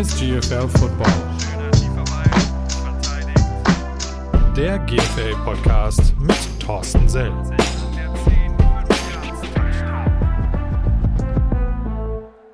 ist GFL Football. Der GFL Podcast mit Thorsten Sell.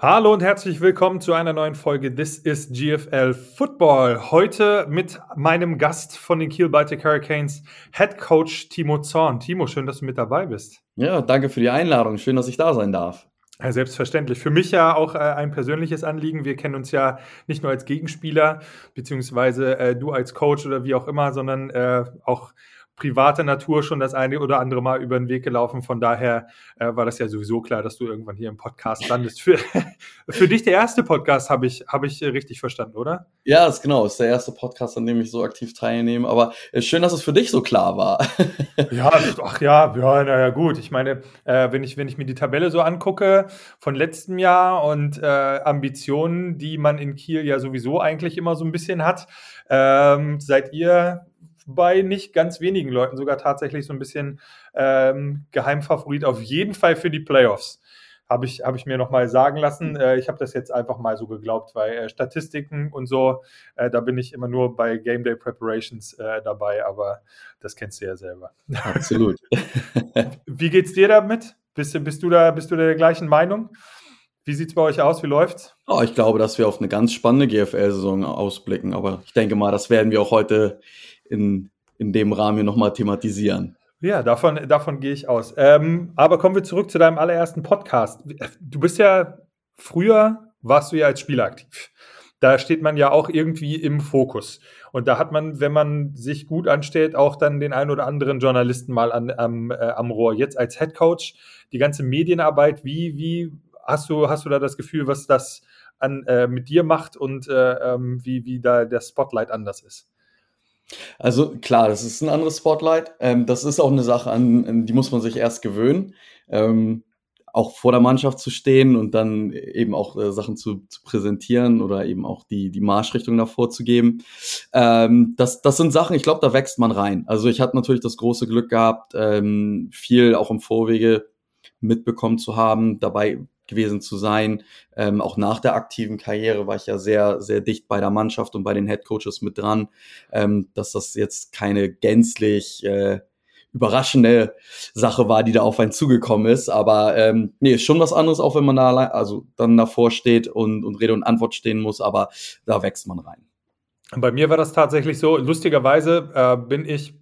Hallo und herzlich willkommen zu einer neuen Folge This is GFL Football. Heute mit meinem Gast von den Kiel Baltic Hurricanes, Head Coach Timo Zorn. Timo, schön, dass du mit dabei bist. Ja, danke für die Einladung. Schön, dass ich da sein darf. Ja, selbstverständlich. Für mich ja auch äh, ein persönliches Anliegen. Wir kennen uns ja nicht nur als Gegenspieler, beziehungsweise äh, du als Coach oder wie auch immer, sondern äh, auch privater Natur schon das eine oder andere Mal über den Weg gelaufen. Von daher äh, war das ja sowieso klar, dass du irgendwann hier im Podcast landest. Für, für dich der erste Podcast, habe ich, hab ich richtig verstanden, oder? Ja, ist genau. Ist der erste Podcast, an dem ich so aktiv teilnehme. Aber äh, schön, dass es für dich so klar war. ja, ach ja, ja, naja, gut. Ich meine, äh, wenn, ich, wenn ich mir die Tabelle so angucke von letztem Jahr und äh, Ambitionen, die man in Kiel ja sowieso eigentlich immer so ein bisschen hat, ähm, seid ihr bei nicht ganz wenigen Leuten sogar tatsächlich so ein bisschen ähm, Geheimfavorit auf jeden Fall für die Playoffs. Habe ich, hab ich mir nochmal sagen lassen. Äh, ich habe das jetzt einfach mal so geglaubt, weil äh, Statistiken und so, äh, da bin ich immer nur bei Game Day Preparations äh, dabei, aber das kennst du ja selber. Absolut. Wie geht's dir damit? Bist, bist, du da, bist du der gleichen Meinung? Wie sieht es bei euch aus? Wie läuft's? Oh, ich glaube, dass wir auf eine ganz spannende GFL-Saison ausblicken. Aber ich denke mal, das werden wir auch heute in, in dem Rahmen hier nochmal thematisieren. Ja, davon, davon gehe ich aus. Ähm, aber kommen wir zurück zu deinem allerersten Podcast. Du bist ja, früher warst du ja als Spieler aktiv. Da steht man ja auch irgendwie im Fokus. Und da hat man, wenn man sich gut anstellt, auch dann den einen oder anderen Journalisten mal an, am, äh, am Rohr. Jetzt als Head Coach, die ganze Medienarbeit, wie, wie hast du, hast du da das Gefühl, was das an, äh, mit dir macht und äh, ähm, wie, wie da der Spotlight anders ist? Also klar, das ist ein anderes Spotlight. Ähm, das ist auch eine Sache, an, die muss man sich erst gewöhnen. Ähm, auch vor der Mannschaft zu stehen und dann eben auch äh, Sachen zu, zu, präsentieren oder eben auch die, die Marschrichtung davor zu geben. Ähm, das, das sind Sachen, ich glaube, da wächst man rein. Also ich hatte natürlich das große Glück gehabt, ähm, viel auch im Vorwege mitbekommen zu haben, dabei gewesen zu sein. Ähm, auch nach der aktiven Karriere war ich ja sehr, sehr dicht bei der Mannschaft und bei den Head Coaches mit dran, ähm, dass das jetzt keine gänzlich äh, überraschende Sache war, die da auf einen zugekommen ist. Aber ähm, nee, ist schon was anderes, auch wenn man da allein, also dann davor steht und, und Rede und Antwort stehen muss, aber da wächst man rein. Bei mir war das tatsächlich so. Lustigerweise äh, bin ich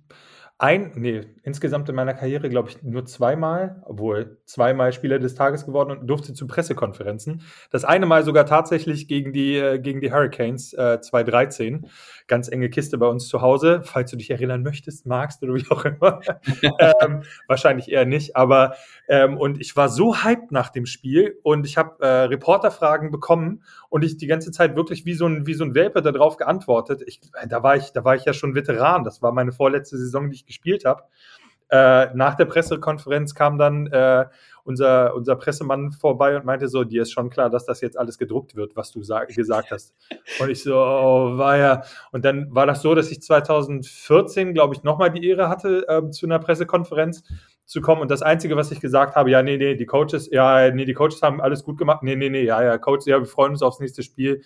ein, nee, insgesamt in meiner Karriere, glaube ich, nur zweimal, obwohl zweimal Spieler des Tages geworden und durfte zu Pressekonferenzen. Das eine Mal sogar tatsächlich gegen die, äh, gegen die Hurricanes äh, 2013. Ganz enge Kiste bei uns zu Hause, falls du dich erinnern möchtest, magst oder wie auch immer. ähm, wahrscheinlich eher nicht, aber ähm, und ich war so hyped nach dem Spiel und ich habe äh, Reporterfragen bekommen und ich die ganze Zeit wirklich wie so ein, wie so ein Welpe darauf geantwortet. Ich, da, war ich, da war ich ja schon Veteran. Das war meine vorletzte Saison, die ich gespielt habe. Äh, nach der Pressekonferenz kam dann äh, unser, unser Pressemann vorbei und meinte so, dir ist schon klar, dass das jetzt alles gedruckt wird, was du gesagt hast. Und ich so, oh, war ja. Und dann war das so, dass ich 2014, glaube ich, nochmal die Ehre hatte, äh, zu einer Pressekonferenz zu kommen. Und das Einzige, was ich gesagt habe, ja, nee, nee, die Coaches, ja, nee, die Coaches haben alles gut gemacht. Nee, nee, nee, ja, ja, Coaches, ja, wir freuen uns aufs nächste Spiel.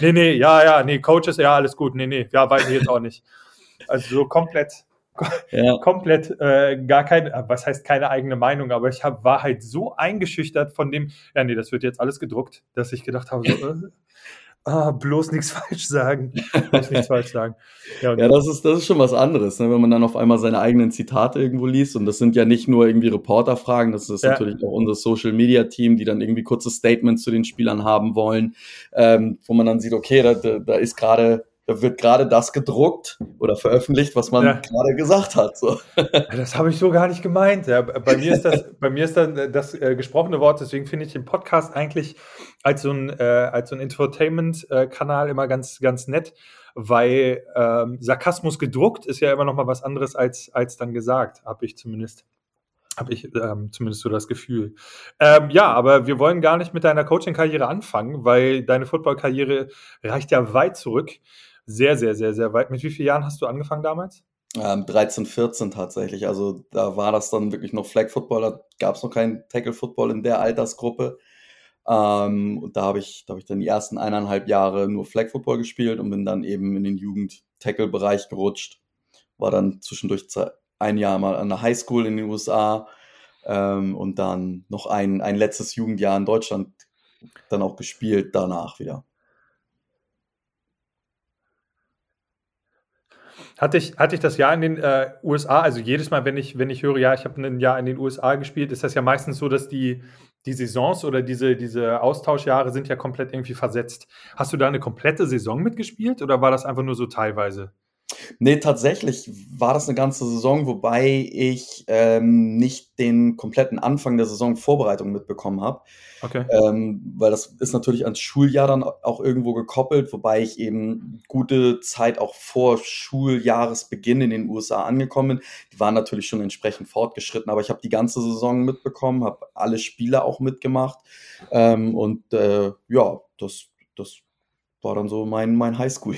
Nee, nee, ja, ja, nee, Coaches, ja, alles gut. Nee, nee, ja, weiß ich jetzt auch nicht. Also so komplett ja. komplett äh, gar keine, äh, was heißt keine eigene Meinung, aber ich hab, war halt so eingeschüchtert von dem, ja, nee, das wird jetzt alles gedruckt, dass ich gedacht habe, so, äh, ah, bloß nichts falsch sagen. Bloß nichts falsch sagen. Ja, ja, das, ist, das ist schon was anderes, ne? wenn man dann auf einmal seine eigenen Zitate irgendwo liest. Und das sind ja nicht nur irgendwie Reporterfragen, das ist ja. natürlich auch unser Social Media Team, die dann irgendwie kurze Statements zu den Spielern haben wollen, ähm, wo man dann sieht, okay, da, da ist gerade da wird gerade das gedruckt oder veröffentlicht, was man ja. gerade gesagt hat. So. Das habe ich so gar nicht gemeint. Ja, bei mir ist das, bei mir ist dann das äh, gesprochene Wort, deswegen finde ich den Podcast eigentlich als so ein, äh, als so ein Entertainment-Kanal immer ganz, ganz nett, weil ähm, Sarkasmus gedruckt ist ja immer noch mal was anderes als, als dann gesagt, habe ich zumindest habe ich ähm, zumindest so das Gefühl. Ähm, ja, aber wir wollen gar nicht mit deiner Coaching-Karriere anfangen, weil deine Football-Karriere reicht ja weit zurück. Sehr, sehr, sehr, sehr weit. Mit wie vielen Jahren hast du angefangen damals? Ähm, 13, 14 tatsächlich. Also da war das dann wirklich noch Flag Football, da gab es noch keinen Tackle Football in der Altersgruppe. Ähm, und da habe ich, da hab ich dann die ersten eineinhalb Jahre nur Flag Football gespielt und bin dann eben in den Jugend-Tackle-Bereich gerutscht. War dann zwischendurch ein Jahr mal an der Highschool in den USA ähm, und dann noch ein, ein letztes Jugendjahr in Deutschland dann auch gespielt danach wieder. Hatte ich, hatte ich das Jahr in den äh, USA, also jedes Mal, wenn ich, wenn ich höre, ja, ich habe ein Jahr in den USA gespielt, ist das ja meistens so, dass die, die Saisons oder diese, diese Austauschjahre sind ja komplett irgendwie versetzt. Hast du da eine komplette Saison mitgespielt oder war das einfach nur so teilweise? Nee, tatsächlich war das eine ganze Saison, wobei ich ähm, nicht den kompletten Anfang der Saison Vorbereitung mitbekommen habe. Okay. Ähm, weil das ist natürlich ans Schuljahr dann auch irgendwo gekoppelt, wobei ich eben gute Zeit auch vor Schuljahresbeginn in den USA angekommen bin. Die waren natürlich schon entsprechend fortgeschritten, aber ich habe die ganze Saison mitbekommen, habe alle Spiele auch mitgemacht. Ähm, und äh, ja, das, das war dann so mein, mein Highschool.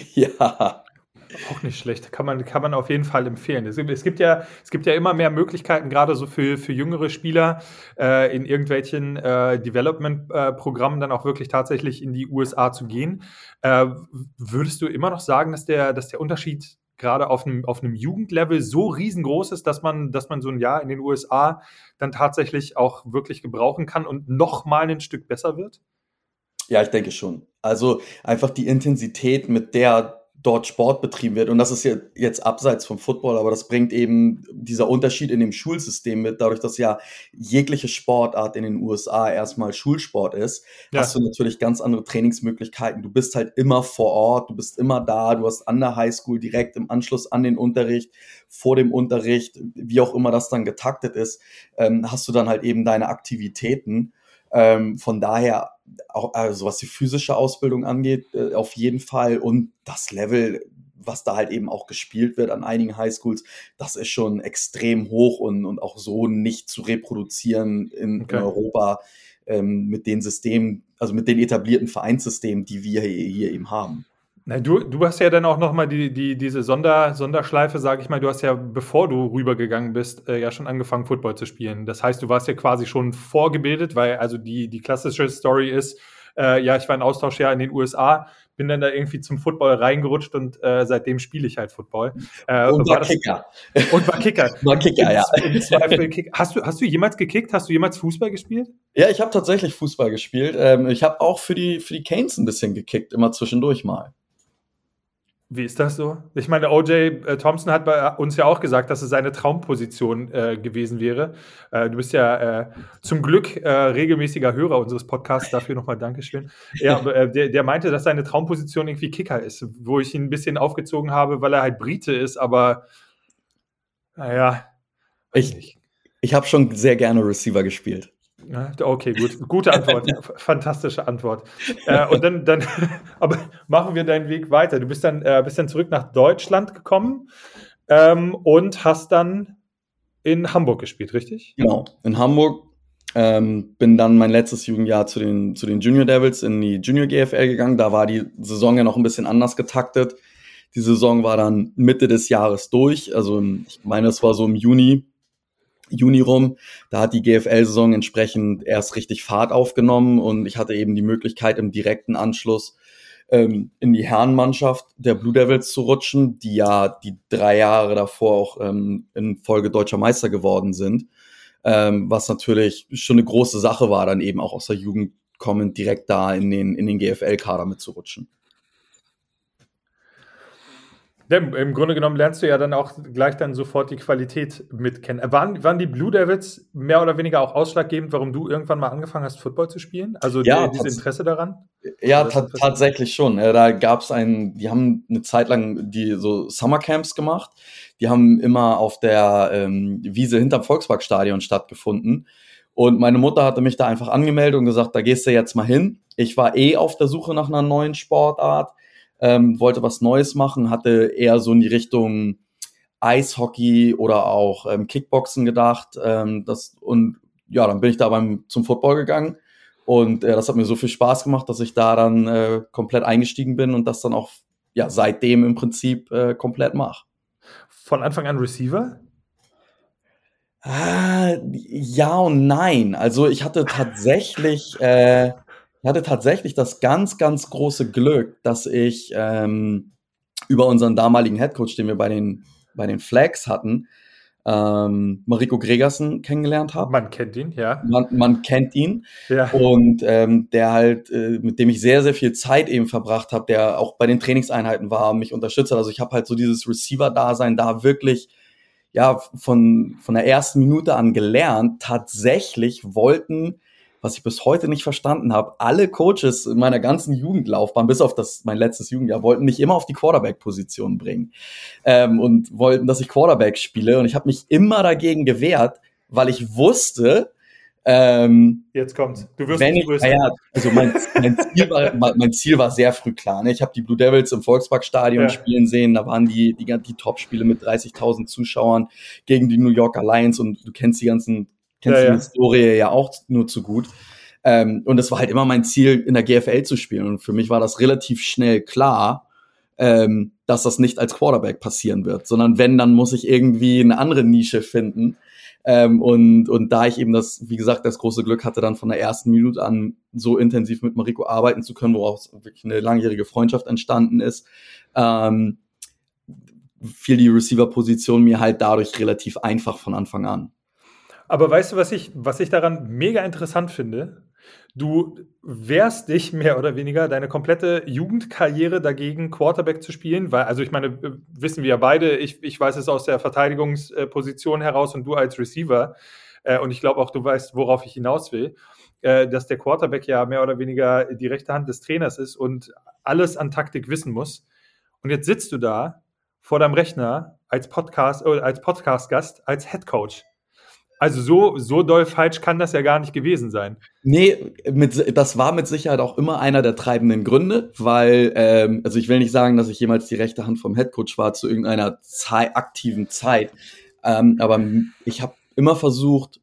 Auch nicht schlecht. Kann man, kann man auf jeden Fall empfehlen. Es gibt, es gibt, ja, es gibt ja immer mehr Möglichkeiten, gerade so für, für jüngere Spieler äh, in irgendwelchen äh, Development-Programmen dann auch wirklich tatsächlich in die USA zu gehen. Äh, würdest du immer noch sagen, dass der, dass der Unterschied gerade auf einem, auf einem Jugendlevel so riesengroß ist, dass man, dass man so ein Jahr in den USA dann tatsächlich auch wirklich gebrauchen kann und noch mal ein Stück besser wird? Ja, ich denke schon. Also einfach die Intensität, mit der dort Sport betrieben wird. Und das ist jetzt abseits vom Football, aber das bringt eben dieser Unterschied in dem Schulsystem mit, dadurch, dass ja jegliche Sportart in den USA erstmal Schulsport ist, ja. hast du natürlich ganz andere Trainingsmöglichkeiten. Du bist halt immer vor Ort, du bist immer da, du hast an der Highschool direkt im Anschluss an den Unterricht, vor dem Unterricht, wie auch immer das dann getaktet ist, ähm, hast du dann halt eben deine Aktivitäten. Ähm, von daher auch also was die physische Ausbildung angeht, äh, auf jeden Fall und das Level, was da halt eben auch gespielt wird an einigen Highschools, das ist schon extrem hoch und, und auch so nicht zu reproduzieren in, okay. in Europa ähm, mit den Systemen, also mit den etablierten Vereinssystemen, die wir hier, hier eben haben. Na, du, du hast ja dann auch noch mal die, die, diese Sonder, Sonderschleife, sage ich mal. Du hast ja, bevor du rübergegangen bist, äh, ja schon angefangen, Football zu spielen. Das heißt, du warst ja quasi schon vorgebildet, weil also die, die klassische Story ist, äh, ja, ich war in Austauschjahr in den USA, bin dann da irgendwie zum Football reingerutscht und äh, seitdem spiele ich halt Football. Äh, und war, war Kicker. Und war Kicker. war Kicker, ja. Kick. Hast, du, hast du jemals gekickt? Hast du jemals Fußball gespielt? Ja, ich habe tatsächlich Fußball gespielt. Ähm, ich habe auch für die, für die Canes ein bisschen gekickt, immer zwischendurch mal. Wie ist das so? Ich meine, OJ äh, Thompson hat bei uns ja auch gesagt, dass es seine Traumposition äh, gewesen wäre. Äh, du bist ja äh, zum Glück äh, regelmäßiger Hörer unseres Podcasts, dafür nochmal Dankeschön. Ja, äh, der, der, meinte, dass seine Traumposition irgendwie Kicker ist, wo ich ihn ein bisschen aufgezogen habe, weil er halt Brite ist, aber naja. Ich, ich habe schon sehr gerne Receiver gespielt. Okay, gut. Gute Antwort. Fantastische Antwort. Äh, und dann, dann aber machen wir deinen Weg weiter. Du bist dann, äh, bist dann zurück nach Deutschland gekommen ähm, und hast dann in Hamburg gespielt, richtig? Genau, in Hamburg. Ähm, bin dann mein letztes Jugendjahr zu den, zu den Junior Devils in die Junior GFL gegangen. Da war die Saison ja noch ein bisschen anders getaktet. Die Saison war dann Mitte des Jahres durch. Also ich meine, es war so im Juni Juni rum. Da hat die GFL-Saison entsprechend erst richtig Fahrt aufgenommen und ich hatte eben die Möglichkeit im direkten Anschluss ähm, in die Herrenmannschaft der Blue Devils zu rutschen, die ja die drei Jahre davor auch ähm, in Folge deutscher Meister geworden sind. Ähm, was natürlich schon eine große Sache war, dann eben auch aus der Jugend kommend direkt da in den, in den GFL-Kader mitzurutschen. Ja, Im Grunde genommen lernst du ja dann auch gleich dann sofort die Qualität mit kennen. Waren, waren die Blue Devils mehr oder weniger auch ausschlaggebend, warum du irgendwann mal angefangen hast, Football zu spielen? Also ja, die, dieses Interesse daran? Ja, tatsächlich schon. Da gab es einen, die haben eine Zeit lang die so Summercamps gemacht. Die haben immer auf der ähm, Wiese hinterm Volksparkstadion stattgefunden. Und meine Mutter hatte mich da einfach angemeldet und gesagt, da gehst du jetzt mal hin. Ich war eh auf der Suche nach einer neuen Sportart ähm, wollte was Neues machen, hatte eher so in die Richtung Eishockey oder auch ähm, Kickboxen gedacht. Ähm, das, und ja, dann bin ich da beim, zum Football gegangen. Und äh, das hat mir so viel Spaß gemacht, dass ich da dann äh, komplett eingestiegen bin und das dann auch ja, seitdem im Prinzip äh, komplett mache. Von Anfang an Receiver? Ah, ja und nein. Also ich hatte tatsächlich äh, Ich hatte tatsächlich das ganz, ganz große Glück, dass ich ähm, über unseren damaligen Headcoach, den wir bei den, bei den Flags hatten, ähm, Mariko Gregersen kennengelernt habe. Man kennt ihn, ja. Man, man kennt ihn. Ja. Und ähm, der halt, äh, mit dem ich sehr, sehr viel Zeit eben verbracht habe, der auch bei den Trainingseinheiten war, mich unterstützt hat. Also ich habe halt so dieses Receiver-Dasein da wirklich ja von, von der ersten Minute an gelernt. Tatsächlich wollten was ich bis heute nicht verstanden habe. Alle Coaches in meiner ganzen Jugendlaufbahn, bis auf das mein letztes Jugendjahr, wollten mich immer auf die Quarterback-Position bringen ähm, und wollten, dass ich Quarterback spiele. Und ich habe mich immer dagegen gewehrt, weil ich wusste, ähm, Jetzt kommt's. Du wirst wenn ich, ja, also mein, mein, Ziel war, mein Ziel war sehr früh klar. Ne? Ich habe die Blue Devils im Volksparkstadion ja. spielen sehen. Da waren die, die, die Top-Spiele mit 30.000 Zuschauern gegen die New Yorker Lions und du kennst die ganzen kennst ja, die ja. Historie ja auch nur zu gut. Ähm, und es war halt immer mein Ziel, in der GFL zu spielen. Und für mich war das relativ schnell klar, ähm, dass das nicht als Quarterback passieren wird, sondern wenn, dann muss ich irgendwie eine andere Nische finden. Ähm, und, und da ich eben das, wie gesagt, das große Glück hatte, dann von der ersten Minute an so intensiv mit Mariko arbeiten zu können, woraus wirklich eine langjährige Freundschaft entstanden ist, ähm, fiel die Receiver-Position mir halt dadurch relativ einfach von Anfang an. Aber weißt du, was ich, was ich daran mega interessant finde? Du wehrst dich mehr oder weniger deine komplette Jugendkarriere dagegen, Quarterback zu spielen, weil, also ich meine, wissen wir ja beide, ich, ich weiß es aus der Verteidigungsposition heraus und du als Receiver. Äh, und ich glaube auch, du weißt, worauf ich hinaus will, äh, dass der Quarterback ja mehr oder weniger die rechte Hand des Trainers ist und alles an Taktik wissen muss. Und jetzt sitzt du da vor deinem Rechner als Podcast, äh, als Podcast-Gast, als Head Coach. Also so, so doll falsch kann das ja gar nicht gewesen sein. Nee, mit, das war mit Sicherheit auch immer einer der treibenden Gründe, weil, ähm, also ich will nicht sagen, dass ich jemals die rechte Hand vom Headcoach war zu irgendeiner Zei aktiven Zeit, ähm, aber ich habe immer versucht,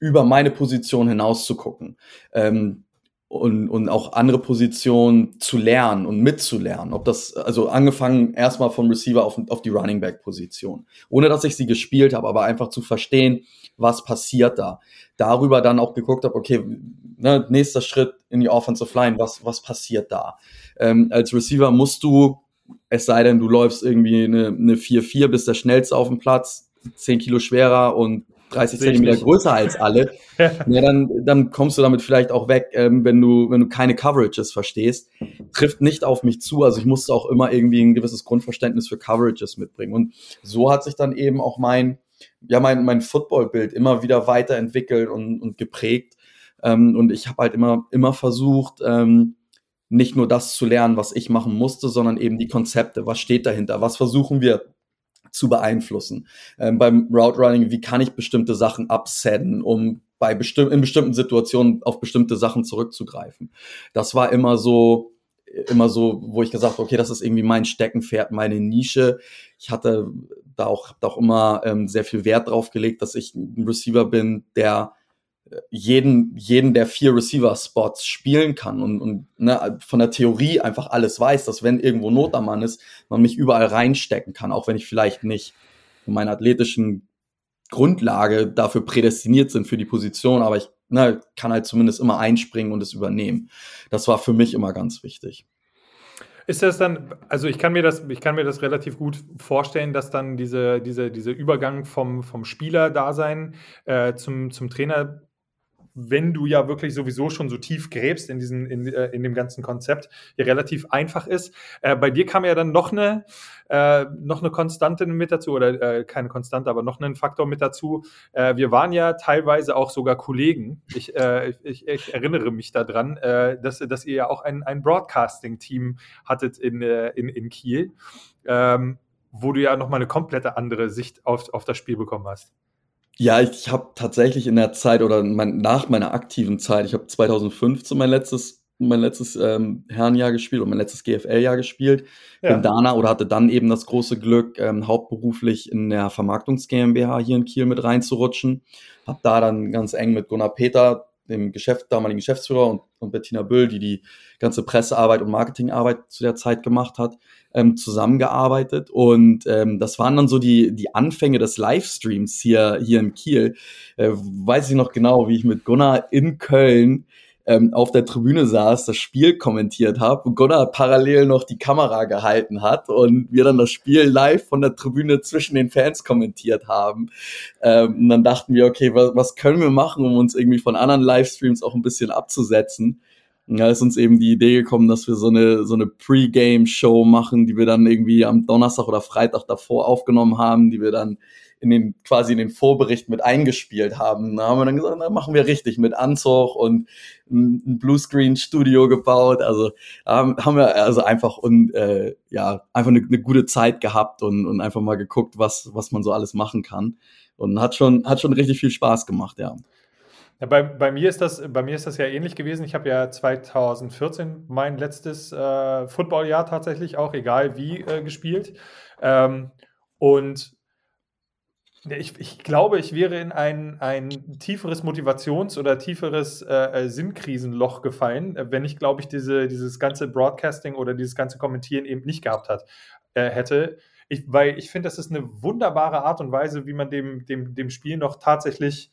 über meine Position hinaus zu gucken. Ähm, und, und auch andere Positionen zu lernen und mitzulernen. Ob das, also angefangen erstmal vom Receiver auf, auf die Running Back Position. Ohne dass ich sie gespielt habe, aber einfach zu verstehen, was passiert da. Darüber dann auch geguckt habe, okay, ne, nächster Schritt in die Offensive Line, was, was passiert da? Ähm, als Receiver musst du, es sei denn, du läufst irgendwie eine, eine 4-4, bist der schnellste auf dem Platz, 10 Kilo schwerer und 30 Zentimeter größer als alle, ja. ja, dann, dann kommst du damit vielleicht auch weg, ähm, wenn du, wenn du keine Coverages verstehst. Trifft nicht auf mich zu. Also ich musste auch immer irgendwie ein gewisses Grundverständnis für Coverages mitbringen. Und so hat sich dann eben auch mein, ja, mein, mein Footballbild immer wieder weiterentwickelt und, und geprägt. Ähm, und ich habe halt immer, immer versucht, ähm, nicht nur das zu lernen, was ich machen musste, sondern eben die Konzepte. Was steht dahinter? Was versuchen wir zu beeinflussen. Ähm, beim Route Running, wie kann ich bestimmte Sachen upsetten, um bei bestimm in bestimmten Situationen auf bestimmte Sachen zurückzugreifen. Das war immer so, immer so, wo ich gesagt habe, okay, das ist irgendwie mein Steckenpferd, meine Nische. Ich hatte da auch, da auch immer ähm, sehr viel Wert drauf gelegt, dass ich ein Receiver bin, der jeden, jeden der vier Receiver-Spots spielen kann und, und ne, von der Theorie einfach alles weiß, dass wenn irgendwo Not am Mann ist, man mich überall reinstecken kann, auch wenn ich vielleicht nicht in meiner athletischen Grundlage dafür prädestiniert sind für die Position, aber ich ne, kann halt zumindest immer einspringen und es übernehmen. Das war für mich immer ganz wichtig. Ist das dann, also ich kann mir das, ich kann mir das relativ gut vorstellen, dass dann diese, diese, diese Übergang vom, vom Spieler-Dasein äh, zum, zum Trainer wenn du ja wirklich sowieso schon so tief gräbst in, diesen, in, äh, in dem ganzen Konzept, ja relativ einfach ist. Äh, bei dir kam ja dann noch eine, äh, noch eine Konstante mit dazu, oder äh, keine Konstante, aber noch einen Faktor mit dazu. Äh, wir waren ja teilweise auch sogar Kollegen. Ich, äh, ich, ich erinnere mich daran, dass, dass ihr ja auch ein, ein Broadcasting-Team hattet in, in, in Kiel, ähm, wo du ja nochmal eine komplette andere Sicht auf, auf das Spiel bekommen hast. Ja, ich habe tatsächlich in der Zeit oder mein, nach meiner aktiven Zeit, ich habe 2015 mein letztes mein letztes ähm, Herrenjahr gespielt und mein letztes GFL-Jahr gespielt. Ja. Bin danach oder hatte dann eben das große Glück, ähm, hauptberuflich in der Vermarktungs GmbH hier in Kiel mit reinzurutschen. Hab da dann ganz eng mit Gunnar Peter, dem Geschäft, damaligen Geschäftsführer und, und Bettina Büll, die die ganze Pressearbeit und Marketingarbeit zu der Zeit gemacht hat, ähm, zusammengearbeitet und ähm, das waren dann so die, die Anfänge des Livestreams hier, hier in Kiel. Äh, weiß ich noch genau, wie ich mit Gunnar in Köln ähm, auf der Tribüne saß, das Spiel kommentiert habe Gunnar parallel noch die Kamera gehalten hat und wir dann das Spiel live von der Tribüne zwischen den Fans kommentiert haben. Ähm, und dann dachten wir, okay, was, was können wir machen, um uns irgendwie von anderen Livestreams auch ein bisschen abzusetzen? Da ist uns eben die Idee gekommen, dass wir so eine, so eine Pre-Game-Show machen, die wir dann irgendwie am Donnerstag oder Freitag davor aufgenommen haben, die wir dann in den, quasi in den Vorbericht mit eingespielt haben. Da haben wir dann gesagt, na, machen wir richtig mit Anzug und ein, ein Bluescreen-Studio gebaut. Also ähm, haben wir also einfach und äh, ja, einfach eine, eine gute Zeit gehabt und, und einfach mal geguckt, was, was man so alles machen kann. Und hat schon, hat schon richtig viel Spaß gemacht, ja. Ja, bei, bei, mir ist das, bei mir ist das ja ähnlich gewesen. Ich habe ja 2014 mein letztes äh, Footballjahr tatsächlich auch, egal wie, äh, gespielt. Ähm, und ich, ich, glaube, ich wäre in ein, ein tieferes Motivations- oder tieferes äh, äh Sinnkrisenloch gefallen, wenn ich, glaube ich, diese, dieses ganze Broadcasting oder dieses ganze Kommentieren eben nicht gehabt hat, äh, hätte. Ich, weil ich finde, das ist eine wunderbare Art und Weise, wie man dem, dem, dem Spiel noch tatsächlich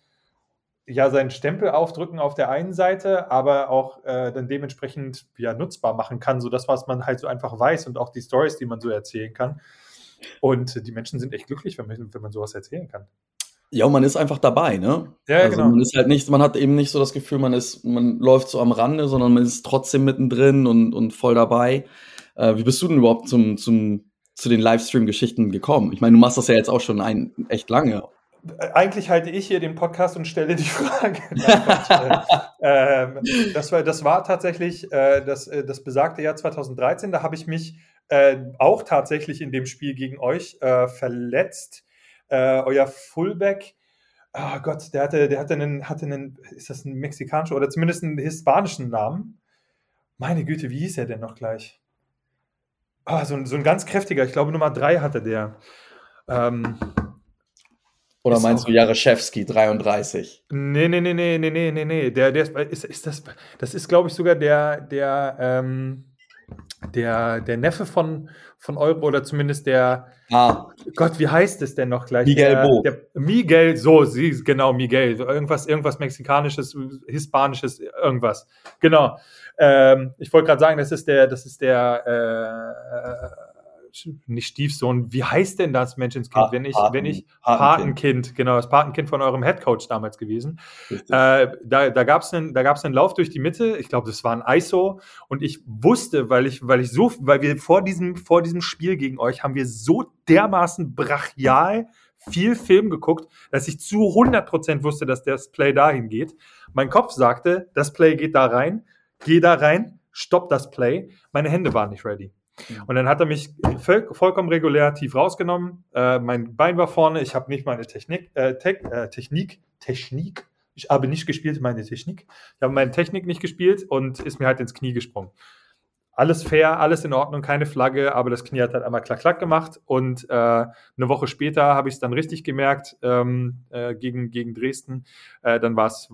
ja seinen Stempel aufdrücken auf der einen Seite, aber auch äh, dann dementsprechend ja nutzbar machen kann, so das, was man halt so einfach weiß und auch die Stories, die man so erzählen kann. Und die Menschen sind echt glücklich, wenn man, wenn man sowas erzählen kann. Ja, und man ist einfach dabei, ne? Ja, also genau. Man ist halt nicht, man hat eben nicht so das Gefühl, man ist, man läuft so am Rande, sondern man ist trotzdem mittendrin und, und voll dabei. Äh, wie bist du denn überhaupt zum, zum, zu den Livestream-Geschichten gekommen? Ich meine, du machst das ja jetzt auch schon ein, echt lange eigentlich halte ich hier den Podcast und stelle die Frage. ähm, das, war, das war tatsächlich äh, das, äh, das besagte Jahr 2013. Da habe ich mich äh, auch tatsächlich in dem Spiel gegen euch äh, verletzt. Äh, euer Fullback, oh Gott, der hatte, der hatte einen, hatte einen, ist das ein mexikanischer oder zumindest einen hispanischen Namen? Meine Güte, wie hieß er denn noch gleich? Oh, so, ein, so ein ganz kräftiger, ich glaube Nummer drei hatte der. Ähm, oder meinst du Jaroszewski, 33? Nee, nee, nee, nee, nee, nee, nee, nee. Der, der ist, ist das, das ist, glaube ich, sogar der, der, ähm, der, der Neffe von, von Euro oder zumindest der. Ah. Gott, wie heißt es denn noch gleich? Miguel der, Bo. Der, Miguel, so, sie, genau, Miguel. Irgendwas, irgendwas Mexikanisches, Hispanisches, irgendwas. Genau. Ähm, ich wollte gerade sagen, das ist der, das ist der, äh, nicht Stiefsohn, wie heißt denn das Menschenskind, wenn ich, Paten, wenn ich, Patenkind. Genau, das Patenkind von eurem Headcoach damals gewesen. Äh, da da gab es einen, einen Lauf durch die Mitte, ich glaube, das war ein ISO und ich wusste, weil ich, weil ich so, weil wir vor diesem, vor diesem Spiel gegen euch haben wir so dermaßen brachial viel Film geguckt, dass ich zu 100% wusste, dass das Play dahin geht. Mein Kopf sagte, das Play geht da rein, geh da rein, stopp das Play. Meine Hände waren nicht ready. Und dann hat er mich voll, vollkommen regulär tief rausgenommen. Äh, mein Bein war vorne. Ich habe nicht meine Technik, äh, Te äh, Technik, Technik. Ich habe nicht gespielt, meine Technik. Ich habe meine Technik nicht gespielt und ist mir halt ins Knie gesprungen. Alles fair, alles in Ordnung, keine Flagge, aber das Knie hat halt einmal klack, klack gemacht. Und äh, eine Woche später habe ich es dann richtig gemerkt ähm, äh, gegen, gegen Dresden. Äh, dann war es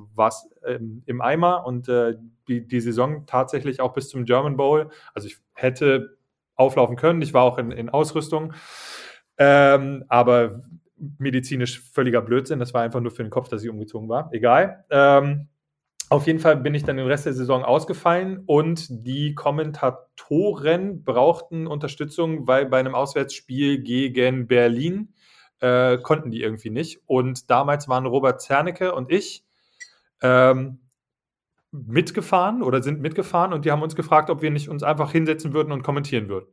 ähm, im Eimer und die, die Saison tatsächlich auch bis zum German Bowl. Also ich hätte auflaufen können. Ich war auch in, in Ausrüstung. Ähm, aber medizinisch völliger Blödsinn. Das war einfach nur für den Kopf, dass ich umgezogen war. Egal. Ähm, auf jeden Fall bin ich dann den Rest der Saison ausgefallen und die Kommentatoren brauchten Unterstützung, weil bei einem Auswärtsspiel gegen Berlin äh, konnten die irgendwie nicht. Und damals waren Robert Zernecke und ich ähm, mitgefahren oder sind mitgefahren und die haben uns gefragt, ob wir nicht uns einfach hinsetzen würden und kommentieren würden.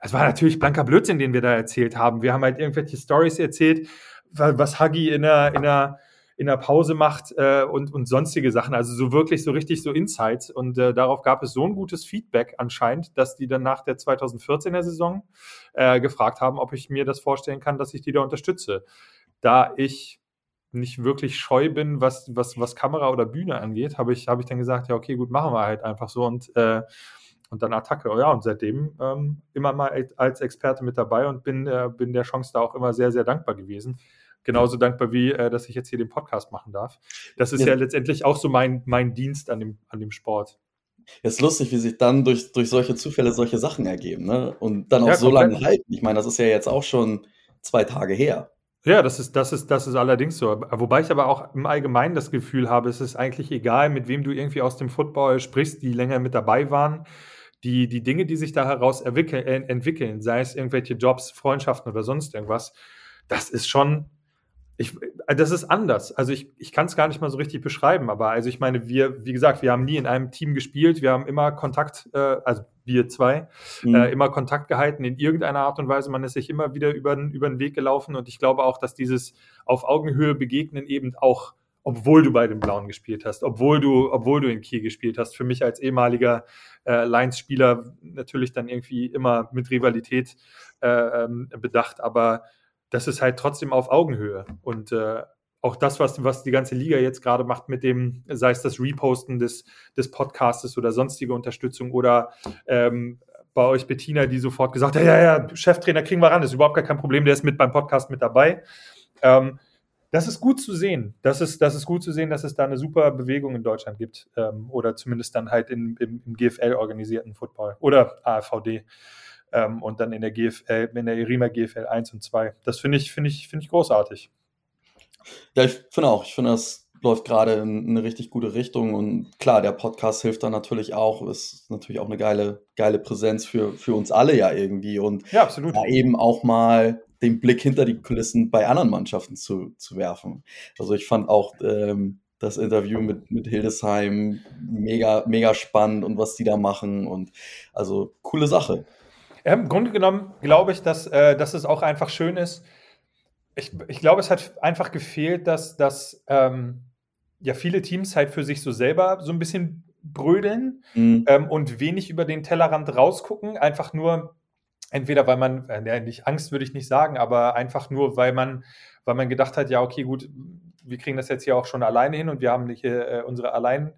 Es war natürlich blanker Blödsinn, den wir da erzählt haben. Wir haben halt irgendwelche Stories erzählt, was Huggy in der, in der, in der Pause macht äh, und, und sonstige Sachen. Also so wirklich so richtig so Insights. Und äh, darauf gab es so ein gutes Feedback anscheinend, dass die dann nach der 2014er Saison äh, gefragt haben, ob ich mir das vorstellen kann, dass ich die da unterstütze. Da ich nicht wirklich scheu bin, was, was, was Kamera oder Bühne angeht, habe ich, hab ich dann gesagt, ja, okay, gut, machen wir halt einfach so und, äh, und dann Attacke. Ja, und seitdem ähm, immer mal als Experte mit dabei und bin, äh, bin der Chance da auch immer sehr, sehr dankbar gewesen. Genauso dankbar wie, äh, dass ich jetzt hier den Podcast machen darf. Das ist ja, ja letztendlich auch so mein, mein Dienst an dem, an dem Sport. Es ist lustig, wie sich dann durch, durch solche Zufälle solche Sachen ergeben, ne? Und dann auch ja, so lange halten. Ich meine, das ist ja jetzt auch schon zwei Tage her. Ja, das ist, das, ist, das ist allerdings so. Wobei ich aber auch im Allgemeinen das Gefühl habe, es ist eigentlich egal, mit wem du irgendwie aus dem Football sprichst, die länger mit dabei waren. Die, die Dinge, die sich da heraus entwickeln, sei es irgendwelche Jobs, Freundschaften oder sonst irgendwas, das ist schon ich, äh, das ist anders. Also ich, ich kann es gar nicht mal so richtig beschreiben, aber also ich meine, wir, wie gesagt, wir haben nie in einem Team gespielt, wir haben immer Kontakt, äh, also wir zwei, mhm. äh, immer Kontakt gehalten in irgendeiner Art und Weise. Man ist sich immer wieder über, über den Weg gelaufen und ich glaube auch, dass dieses auf Augenhöhe begegnen eben auch obwohl du bei den Blauen gespielt hast, obwohl du, obwohl du in Kiel gespielt hast. Für mich als ehemaliger äh, Lions-Spieler natürlich dann irgendwie immer mit Rivalität äh, ähm, bedacht, aber das ist halt trotzdem auf Augenhöhe. Und äh, auch das, was, was die ganze Liga jetzt gerade macht mit dem, sei es das Reposten des, des Podcastes oder sonstige Unterstützung oder ähm, bei euch Bettina, die sofort gesagt hat, ja, ja, Cheftrainer kriegen wir ran, ist überhaupt gar kein Problem, der ist mit beim Podcast mit dabei. Ähm, das ist gut zu sehen. Das ist, das ist gut zu sehen, dass es da eine super Bewegung in Deutschland gibt. Ähm, oder zumindest dann halt in, im, im GFL organisierten Football oder AFVD ähm, und dann in der GFL, in der Irima GFL 1 und 2. Das finde ich, finde ich, finde ich großartig. Ja, ich finde auch, ich finde, das läuft gerade in eine richtig gute Richtung und klar, der Podcast hilft dann natürlich auch, ist natürlich auch eine geile, geile Präsenz für, für uns alle ja irgendwie und ja, absolut. Ja, eben auch mal den Blick hinter die Kulissen bei anderen Mannschaften zu, zu werfen. Also ich fand auch ähm, das Interview mit, mit Hildesheim mega, mega spannend und was die da machen und also coole Sache. Ja, Im Grunde genommen glaube ich, dass, äh, dass es auch einfach schön ist. Ich, ich glaube, es hat einfach gefehlt, dass, dass ähm, ja viele Teams halt für sich so selber so ein bisschen brödeln mhm. ähm, und wenig über den Tellerrand rausgucken. Einfach nur, entweder weil man, äh, nicht Angst würde ich nicht sagen, aber einfach nur, weil man, weil man gedacht hat, ja, okay, gut, wir kriegen das jetzt hier auch schon alleine hin und wir haben hier äh, unsere allein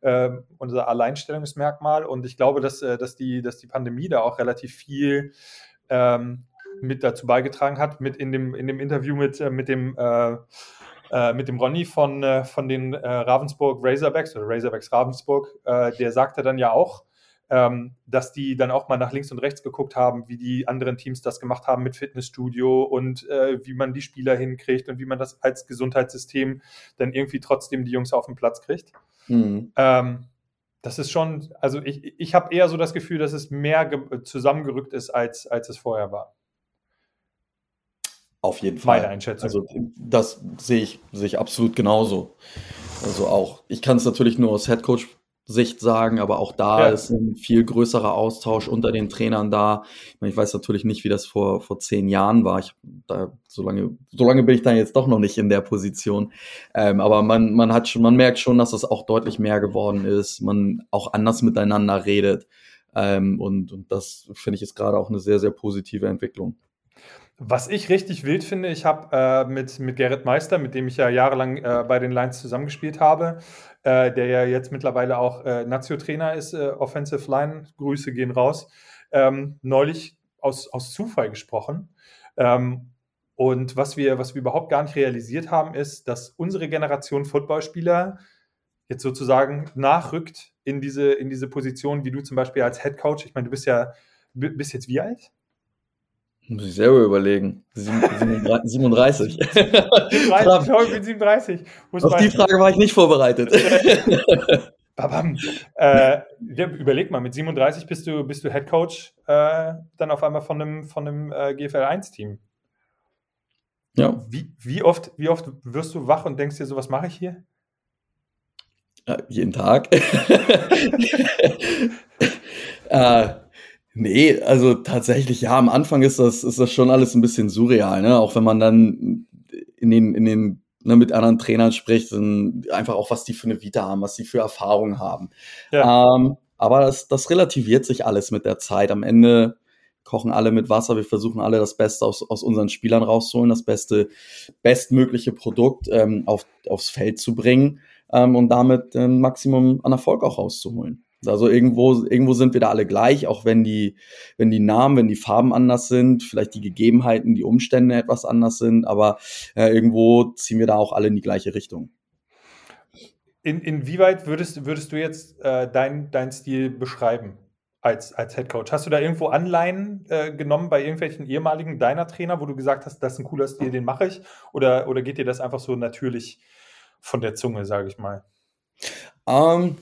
äh, unser Alleinstellungsmerkmal. Und ich glaube, dass, äh, dass, die, dass die Pandemie da auch relativ viel ähm, mit dazu beigetragen hat. Mit in dem, in dem Interview mit, äh, mit dem äh, äh, mit dem Ronny von, äh, von den Ravensburg Razorbacks oder Razorbacks Ravensburg, der sagte dann ja auch, ähm, dass die dann auch mal nach links und rechts geguckt haben, wie die anderen Teams das gemacht haben mit Fitnessstudio und äh, wie man die Spieler hinkriegt und wie man das als Gesundheitssystem dann irgendwie trotzdem die Jungs auf den Platz kriegt. Mhm. Ähm, das ist schon, also ich, ich habe eher so das Gefühl, dass es mehr zusammengerückt ist, als, als es vorher war. Auf jeden Fall. Meine Einschätzung. Also das sehe ich, sehe ich absolut genauso. Also auch, ich kann es natürlich nur aus Headcoach Sicht sagen, aber auch da ja. ist ein viel größerer Austausch unter den Trainern da. Ich, meine, ich weiß natürlich nicht, wie das vor, vor zehn Jahren war. Ich, da, so, lange, so lange bin ich dann jetzt doch noch nicht in der Position. Ähm, aber man, man hat schon, man merkt schon, dass das auch deutlich mehr geworden ist, man auch anders miteinander redet. Ähm, und, und das finde ich ist gerade auch eine sehr, sehr positive Entwicklung. Was ich richtig wild finde, ich habe äh, mit, mit Gerrit Meister, mit dem ich ja jahrelang äh, bei den Lions zusammengespielt habe, äh, der ja jetzt mittlerweile auch äh, Nazio-Trainer ist, äh, Offensive Line, Grüße gehen raus, ähm, neulich aus, aus Zufall gesprochen. Ähm, und was wir, was wir überhaupt gar nicht realisiert haben, ist, dass unsere Generation Footballspieler jetzt sozusagen nachrückt in diese, in diese Position, wie du zum Beispiel als Head Coach. Ich meine, du bist ja, bist jetzt wie alt? Muss ich selber überlegen. 37. 37, ich bin 37. Muss Auf die Frage war ich nicht vorbereitet. Babam. Äh, ja, überleg mal, mit 37 bist du, bist du Head Coach äh, dann auf einmal von einem, von einem äh, GFL 1-Team. Ja. Wie, wie, oft, wie oft wirst du wach und denkst dir so, was mache ich hier? Ja, jeden Tag. äh, Nee, also tatsächlich, ja, am Anfang ist das, ist das schon alles ein bisschen surreal, ne? Auch wenn man dann in den, in den, ne, mit anderen Trainern spricht, und einfach auch, was die für eine Vita haben, was die für Erfahrungen haben. Ja. Ähm, aber das, das relativiert sich alles mit der Zeit. Am Ende kochen alle mit Wasser, wir versuchen alle das Beste aus, aus unseren Spielern rauszuholen, das beste, bestmögliche Produkt ähm, auf, aufs Feld zu bringen ähm, und damit ein Maximum an Erfolg auch rauszuholen. Also irgendwo, irgendwo sind wir da alle gleich, auch wenn die, wenn die Namen, wenn die Farben anders sind, vielleicht die Gegebenheiten, die Umstände etwas anders sind, aber äh, irgendwo ziehen wir da auch alle in die gleiche Richtung. In, inwieweit würdest, würdest du jetzt äh, deinen dein Stil beschreiben? als, als Head Coach? Hast du da irgendwo Anleihen äh, genommen bei irgendwelchen ehemaligen deiner Trainer, wo du gesagt hast, das ist ein cooler Stil, den mache ich? Oder, oder geht dir das einfach so natürlich von der Zunge, sage ich mal? Ähm,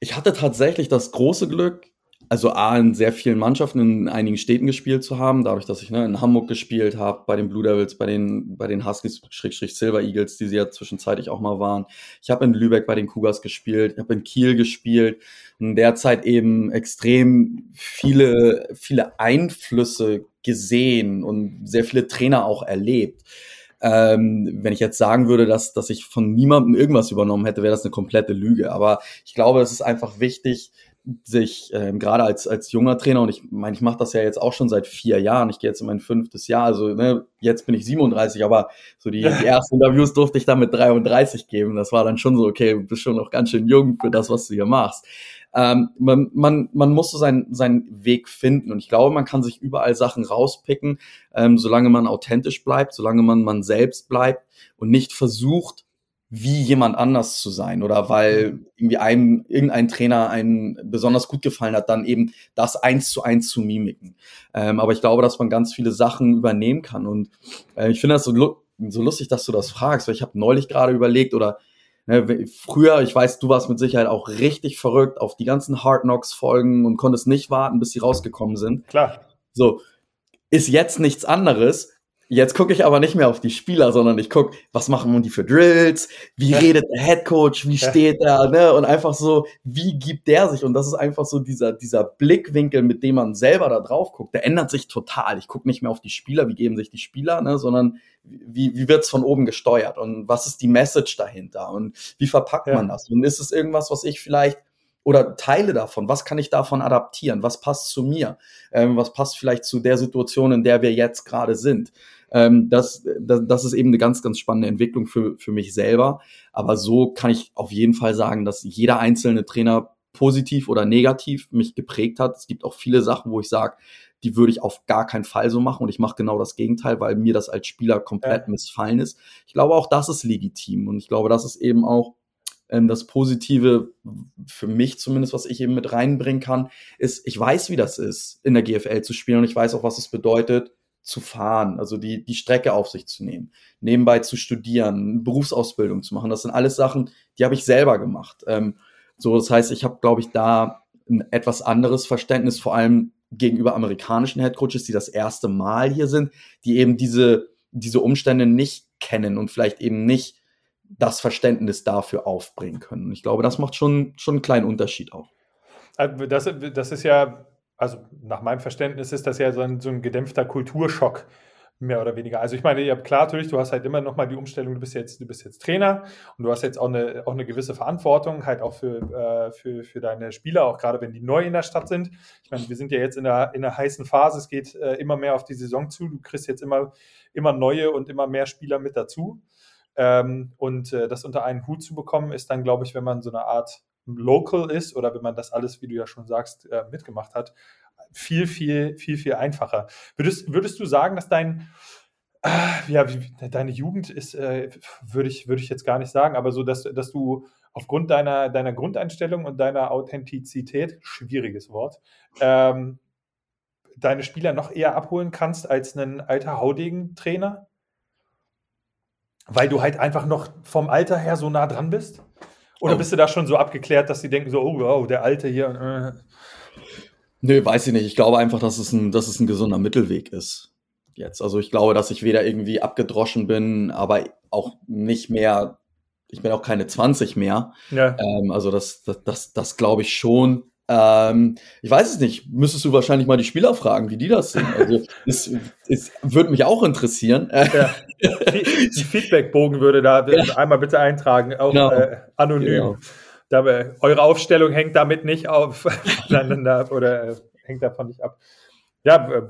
ich hatte tatsächlich das große Glück, also A, in sehr vielen Mannschaften in einigen Städten gespielt zu haben, dadurch, dass ich ne, in Hamburg gespielt habe, bei den Blue Devils, bei den, bei den Huskies, Schrägstrich Silver Eagles, die sie ja zwischenzeitlich auch mal waren. Ich habe in Lübeck bei den Cougars gespielt, ich habe in Kiel gespielt und derzeit eben extrem viele, viele Einflüsse gesehen und sehr viele Trainer auch erlebt. Ähm, wenn ich jetzt sagen würde, dass, dass ich von niemandem irgendwas übernommen hätte, wäre das eine komplette Lüge. Aber ich glaube, es ist einfach wichtig, sich ähm, gerade als als junger Trainer und ich meine, ich mache das ja jetzt auch schon seit vier Jahren. Ich gehe jetzt in mein fünftes Jahr, also ne, jetzt bin ich 37, aber so die, die ersten Interviews durfte ich dann mit 33 geben. Das war dann schon so, okay, du bist schon noch ganz schön jung für das, was du hier machst. Ähm, man, man, man muss so seinen, seinen Weg finden und ich glaube, man kann sich überall Sachen rauspicken, ähm, solange man authentisch bleibt, solange man man selbst bleibt und nicht versucht, wie jemand anders zu sein oder weil mhm. irgendwie einem, irgendein Trainer einen besonders gut gefallen hat, dann eben das eins zu eins zu mimiken. Ähm, aber ich glaube, dass man ganz viele Sachen übernehmen kann und äh, ich finde das so, so lustig, dass du das fragst, weil ich habe neulich gerade überlegt oder ne, früher, ich weiß, du warst mit Sicherheit auch richtig verrückt auf die ganzen Hard Knocks Folgen und konntest nicht warten, bis sie rausgekommen sind. Klar. So, ist jetzt nichts anderes, Jetzt gucke ich aber nicht mehr auf die Spieler, sondern ich gucke, was machen die für Drills, wie redet der Head Coach, wie steht er, ne? Und einfach so, wie gibt der sich? Und das ist einfach so dieser, dieser Blickwinkel, mit dem man selber da drauf guckt, der ändert sich total. Ich gucke nicht mehr auf die Spieler, wie geben sich die Spieler, ne? sondern wie, wie wird's von oben gesteuert und was ist die Message dahinter und wie verpackt ja. man das? Und ist es irgendwas, was ich vielleicht oder Teile davon, was kann ich davon adaptieren? Was passt zu mir? Ähm, was passt vielleicht zu der Situation, in der wir jetzt gerade sind? Ähm, das, das, das ist eben eine ganz, ganz spannende Entwicklung für, für mich selber. Aber so kann ich auf jeden Fall sagen, dass jeder einzelne Trainer positiv oder negativ mich geprägt hat. Es gibt auch viele Sachen, wo ich sage, die würde ich auf gar keinen Fall so machen und ich mache genau das Gegenteil, weil mir das als Spieler komplett ja. missfallen ist. Ich glaube auch, das ist legitim und ich glaube, das ist eben auch ähm, das Positive für mich zumindest, was ich eben mit reinbringen kann, ist, ich weiß, wie das ist, in der GFL zu spielen und ich weiß auch, was es bedeutet, zu fahren, also die, die Strecke auf sich zu nehmen, nebenbei zu studieren, Berufsausbildung zu machen. Das sind alles Sachen, die habe ich selber gemacht. Ähm, so, das heißt, ich habe, glaube ich, da ein etwas anderes Verständnis, vor allem gegenüber amerikanischen Headcoaches, die das erste Mal hier sind, die eben diese, diese Umstände nicht kennen und vielleicht eben nicht das Verständnis dafür aufbringen können. Ich glaube, das macht schon, schon einen kleinen Unterschied auch. Äh, das, das ist ja also nach meinem Verständnis ist das ja so ein, so ein gedämpfter Kulturschock, mehr oder weniger. Also ich meine, ja klar, natürlich, du hast halt immer noch mal die Umstellung, du bist jetzt, du bist jetzt Trainer und du hast jetzt auch eine, auch eine gewisse Verantwortung, halt auch für, äh, für, für deine Spieler, auch gerade wenn die neu in der Stadt sind. Ich meine, wir sind ja jetzt in der, in der heißen Phase, es geht äh, immer mehr auf die Saison zu, du kriegst jetzt immer, immer neue und immer mehr Spieler mit dazu. Ähm, und äh, das unter einen Hut zu bekommen, ist dann, glaube ich, wenn man so eine Art local ist oder wenn man das alles, wie du ja schon sagst, äh, mitgemacht hat, viel, viel, viel, viel einfacher. Würdest, würdest du sagen, dass dein, äh, ja, deine Jugend ist, äh, würde ich, würde ich jetzt gar nicht sagen, aber so, dass, dass du aufgrund deiner, deiner Grundeinstellung und deiner Authentizität, schwieriges Wort, ähm, deine Spieler noch eher abholen kannst als ein alter Haudegen-Trainer? Weil du halt einfach noch vom Alter her so nah dran bist? Oder oh. bist du da schon so abgeklärt, dass sie denken so, oh, wow, der Alte hier. Äh. Nö, weiß ich nicht. Ich glaube einfach, dass es ein, dass es ein gesunder Mittelweg ist. Jetzt. Also ich glaube, dass ich weder irgendwie abgedroschen bin, aber auch nicht mehr, ich bin auch keine 20 mehr. Ja. Ähm, also das, das, das, das glaube ich schon. Ähm, ich weiß es nicht. Müsstest du wahrscheinlich mal die Spieler fragen, wie die das sind. Also es, es würde mich auch interessieren. Ja. Die Feedbackbogen würde da ja. einmal bitte eintragen, auch genau. äh, anonym. Genau. Da, eure Aufstellung hängt damit nicht auf oder äh, hängt davon nicht ab. Ja, äh,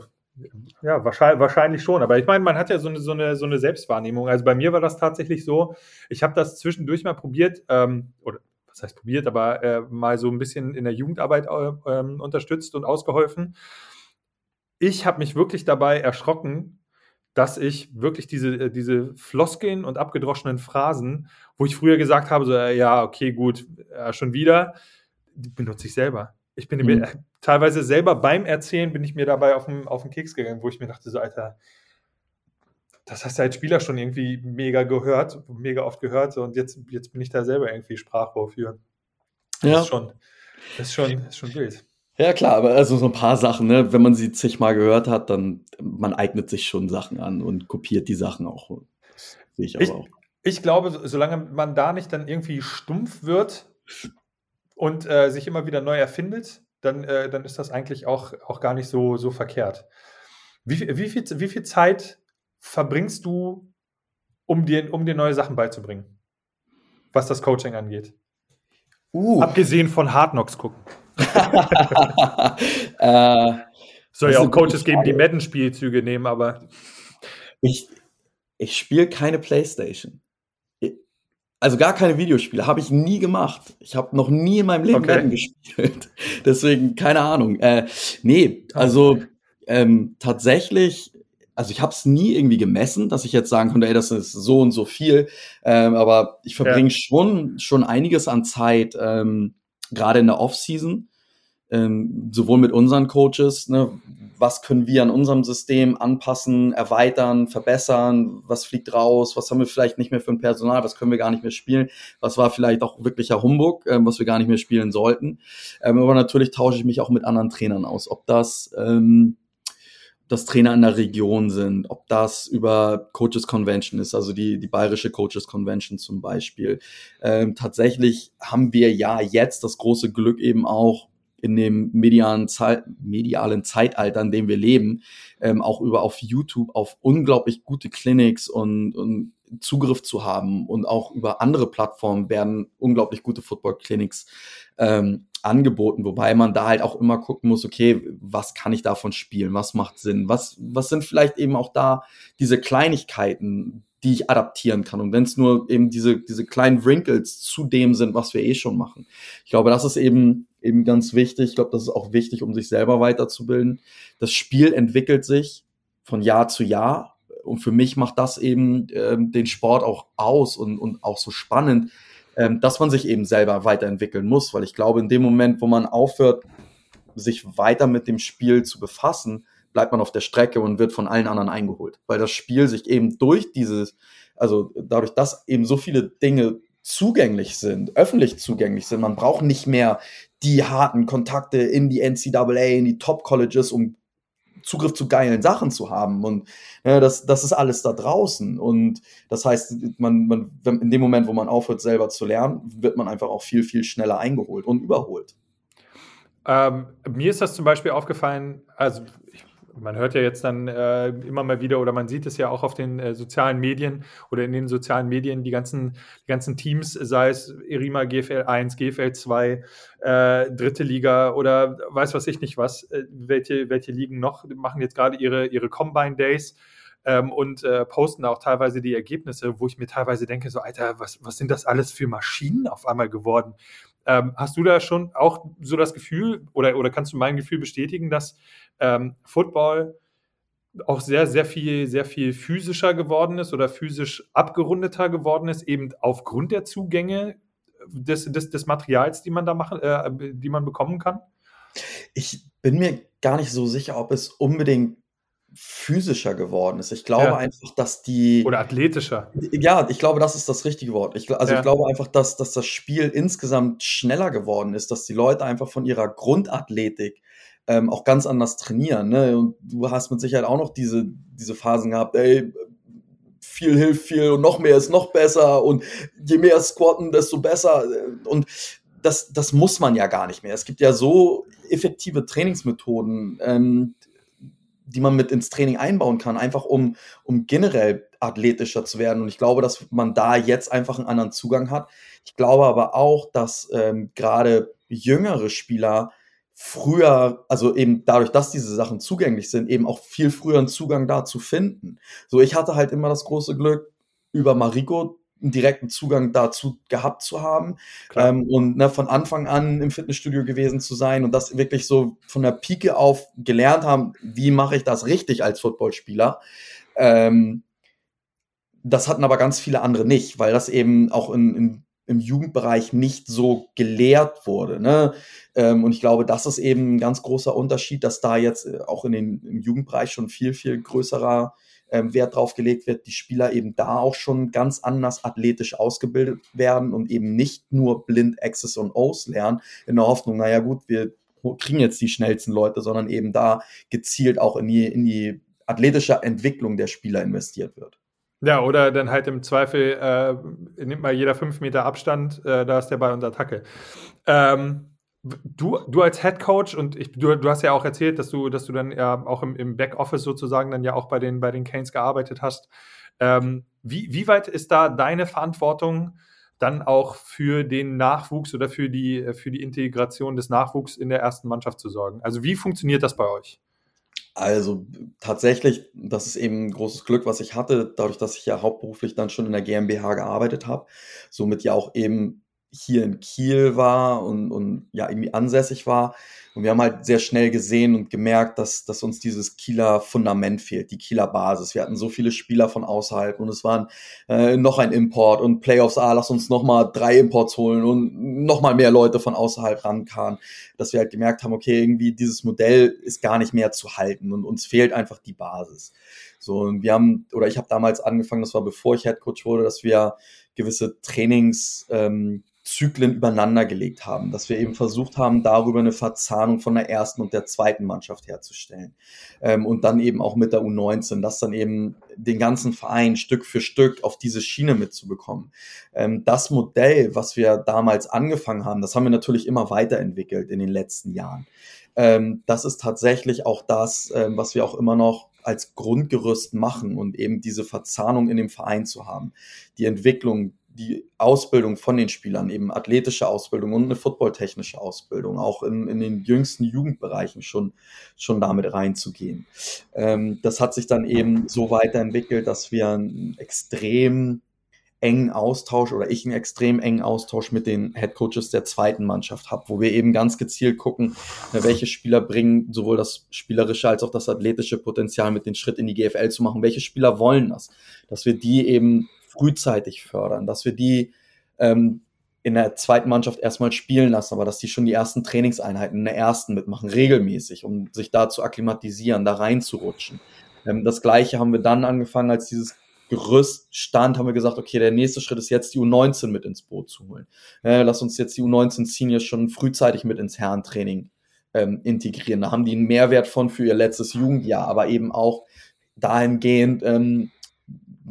ja, wahrscheinlich, wahrscheinlich schon. Aber ich meine, man hat ja so eine, so, eine, so eine Selbstwahrnehmung. Also bei mir war das tatsächlich so. Ich habe das zwischendurch mal probiert, ähm, oder was heißt probiert, aber äh, mal so ein bisschen in der Jugendarbeit äh, unterstützt und ausgeholfen. Ich habe mich wirklich dabei erschrocken, dass ich wirklich diese, äh, diese Floskeln und abgedroschenen Phrasen, wo ich früher gesagt habe, so, äh, ja, okay, gut, äh, schon wieder, die benutze ich selber. Ich bin mhm. teilweise selber beim Erzählen bin ich mir dabei auf den, auf den Keks gegangen, wo ich mir dachte, so, Alter, das hast du als Spieler schon irgendwie mega gehört, mega oft gehört und jetzt, jetzt bin ich da selber irgendwie Sprachrohr für. Das ja. ist schon, das ist schon, das ist schon wild. Ja, klar, aber also so ein paar Sachen, ne, wenn man sie zigmal gehört hat, dann man eignet sich schon Sachen an und kopiert die Sachen auch. Das sehe ich aber ich, auch. Ich glaube, solange man da nicht dann irgendwie stumpf wird und äh, sich immer wieder neu erfindet, dann, äh, dann ist das eigentlich auch, auch gar nicht so, so verkehrt. Wie, wie, viel, wie viel Zeit verbringst du, um dir, um dir neue Sachen beizubringen, was das Coaching angeht? Uh. Abgesehen von Hard Knocks gucken. äh, Soll ja auch Coaches geben, die Madden-Spielzüge nehmen, aber. Ich, ich spiele keine Playstation. Also gar keine Videospiele. Habe ich nie gemacht. Ich habe noch nie in meinem Leben okay. Madden gespielt. Deswegen, keine Ahnung. Äh, nee, also ähm, tatsächlich also ich habe es nie irgendwie gemessen, dass ich jetzt sagen konnte, ey, das ist so und so viel. Ähm, aber ich verbringe ja. schon schon einiges an Zeit, ähm, gerade in der Offseason, ähm, sowohl mit unseren Coaches, ne, was können wir an unserem System anpassen, erweitern, verbessern, was fliegt raus, was haben wir vielleicht nicht mehr für ein Personal, was können wir gar nicht mehr spielen, was war vielleicht auch wirklicher Humbug, ähm, was wir gar nicht mehr spielen sollten. Ähm, aber natürlich tausche ich mich auch mit anderen Trainern aus, ob das ähm, das Trainer in der Region sind, ob das über Coaches Convention ist, also die, die bayerische Coaches Convention zum Beispiel. Ähm, tatsächlich haben wir ja jetzt das große Glück eben auch in dem medialen, medialen Zeitalter, in dem wir leben, ähm, auch über auf YouTube auf unglaublich gute Clinics und, und Zugriff zu haben und auch über andere Plattformen werden unglaublich gute Football Clinics ähm, angeboten, wobei man da halt auch immer gucken muss, okay, was kann ich davon spielen, was macht Sinn, was, was sind vielleicht eben auch da diese Kleinigkeiten, die ich adaptieren kann. Und wenn es nur eben diese, diese kleinen Wrinkles zu dem sind, was wir eh schon machen. Ich glaube, das ist eben, eben ganz wichtig. Ich glaube, das ist auch wichtig, um sich selber weiterzubilden. Das Spiel entwickelt sich von Jahr zu Jahr. Und für mich macht das eben ähm, den Sport auch aus und, und auch so spannend, ähm, dass man sich eben selber weiterentwickeln muss, weil ich glaube, in dem Moment, wo man aufhört, sich weiter mit dem Spiel zu befassen, bleibt man auf der Strecke und wird von allen anderen eingeholt, weil das Spiel sich eben durch dieses, also dadurch, dass eben so viele Dinge zugänglich sind, öffentlich zugänglich sind, man braucht nicht mehr die harten Kontakte in die NCAA, in die Top Colleges, um Zugriff zu geilen Sachen zu haben. Und ja, das, das ist alles da draußen. Und das heißt, man, man, in dem Moment, wo man aufhört, selber zu lernen, wird man einfach auch viel, viel schneller eingeholt und überholt. Ähm, mir ist das zum Beispiel aufgefallen, also ich man hört ja jetzt dann äh, immer mal wieder oder man sieht es ja auch auf den äh, sozialen Medien oder in den sozialen Medien, die ganzen, die ganzen Teams, sei es Irima GFL 1, GFL 2, äh, dritte Liga oder weiß was ich nicht was, äh, welche, welche Ligen noch, machen jetzt gerade ihre, ihre Combine Days. Ähm, und äh, posten auch teilweise die Ergebnisse, wo ich mir teilweise denke, so, Alter, was, was sind das alles für Maschinen auf einmal geworden? Ähm, hast du da schon auch so das Gefühl oder, oder kannst du mein Gefühl bestätigen, dass ähm, Football auch sehr, sehr viel, sehr viel physischer geworden ist oder physisch abgerundeter geworden ist, eben aufgrund der Zugänge des, des, des Materials, die man da machen, äh, die man bekommen kann? Ich bin mir gar nicht so sicher, ob es unbedingt physischer geworden ist. Ich glaube ja. einfach, dass die. Oder athletischer. Ja, ich glaube, das ist das richtige Wort. Ich, also ja. ich glaube einfach, dass, dass das Spiel insgesamt schneller geworden ist, dass die Leute einfach von ihrer Grundathletik ähm, auch ganz anders trainieren. Ne? Und du hast mit Sicherheit auch noch diese, diese Phasen gehabt, ey, viel hilft viel und noch mehr ist noch besser und je mehr squatten, desto besser. Und das, das muss man ja gar nicht mehr. Es gibt ja so effektive Trainingsmethoden, ähm, die man mit ins Training einbauen kann, einfach um, um generell athletischer zu werden. Und ich glaube, dass man da jetzt einfach einen anderen Zugang hat. Ich glaube aber auch, dass ähm, gerade jüngere Spieler früher, also eben dadurch, dass diese Sachen zugänglich sind, eben auch viel früher einen Zugang dazu finden. So, ich hatte halt immer das große Glück, über Mariko einen direkten Zugang dazu gehabt zu haben ähm, und ne, von Anfang an im Fitnessstudio gewesen zu sein und das wirklich so von der Pike auf gelernt haben, wie mache ich das richtig als Footballspieler. Ähm, das hatten aber ganz viele andere nicht, weil das eben auch in, in im Jugendbereich nicht so gelehrt wurde. Ne? Ähm, und ich glaube, das ist eben ein ganz großer Unterschied, dass da jetzt äh, auch in den, im Jugendbereich schon viel, viel größerer ähm, Wert drauf gelegt wird, die Spieler eben da auch schon ganz anders athletisch ausgebildet werden und eben nicht nur blind X's und O's lernen, in der Hoffnung, naja gut, wir kriegen jetzt die schnellsten Leute, sondern eben da gezielt auch in die, in die athletische Entwicklung der Spieler investiert wird. Ja, oder dann halt im Zweifel äh, nimmt mal jeder fünf Meter Abstand, äh, da ist der Ball unter Attacke. Ähm, du, du als Head Coach und ich, du, du hast ja auch erzählt, dass du, dass du dann ja auch im, im Backoffice sozusagen dann ja auch bei den, bei den Canes gearbeitet hast. Ähm, wie, wie weit ist da deine Verantwortung dann auch für den Nachwuchs oder für die, für die Integration des Nachwuchs in der ersten Mannschaft zu sorgen? Also wie funktioniert das bei euch? Also tatsächlich, das ist eben ein großes Glück, was ich hatte, dadurch, dass ich ja hauptberuflich dann schon in der GmbH gearbeitet habe, somit ja auch eben hier in Kiel war und, und ja irgendwie ansässig war. Und wir haben halt sehr schnell gesehen und gemerkt, dass, dass uns dieses Kieler Fundament fehlt, die Kieler Basis. Wir hatten so viele Spieler von außerhalb und es waren äh, noch ein Import und Playoffs, ah, lass uns noch mal drei Imports holen und noch mal mehr Leute von außerhalb rankamen, dass wir halt gemerkt haben, okay, irgendwie dieses Modell ist gar nicht mehr zu halten und uns fehlt einfach die Basis. So, und wir haben, oder ich habe damals angefangen, das war bevor ich Headcoach wurde, dass wir gewisse Trainings ähm, Zyklen übereinander gelegt haben, dass wir eben versucht haben, darüber eine Verzahnung von der ersten und der zweiten Mannschaft herzustellen. Ähm, und dann eben auch mit der U19, das dann eben den ganzen Verein Stück für Stück auf diese Schiene mitzubekommen. Ähm, das Modell, was wir damals angefangen haben, das haben wir natürlich immer weiterentwickelt in den letzten Jahren. Ähm, das ist tatsächlich auch das, ähm, was wir auch immer noch als Grundgerüst machen und eben diese Verzahnung in dem Verein zu haben. Die Entwicklung, die Ausbildung von den Spielern, eben athletische Ausbildung und eine footballtechnische Ausbildung, auch in, in den jüngsten Jugendbereichen schon, schon damit reinzugehen. Ähm, das hat sich dann eben so weiterentwickelt, dass wir einen extrem engen Austausch oder ich einen extrem engen Austausch mit den Headcoaches der zweiten Mannschaft habe, wo wir eben ganz gezielt gucken, welche Spieler bringen sowohl das spielerische als auch das athletische Potenzial mit den Schritt in die GFL zu machen, welche Spieler wollen das, dass wir die eben frühzeitig fördern, dass wir die ähm, in der zweiten Mannschaft erstmal spielen lassen, aber dass die schon die ersten Trainingseinheiten in der ersten mitmachen, regelmäßig, um sich da zu akklimatisieren, da reinzurutschen. Ähm, das gleiche haben wir dann angefangen, als dieses Gerüst stand, haben wir gesagt, okay, der nächste Schritt ist jetzt die U19 mit ins Boot zu holen. Äh, lass uns jetzt die U19 Seniors schon frühzeitig mit ins Herrentraining ähm, integrieren. Da haben die einen Mehrwert von für ihr letztes Jugendjahr, aber eben auch dahingehend, ähm,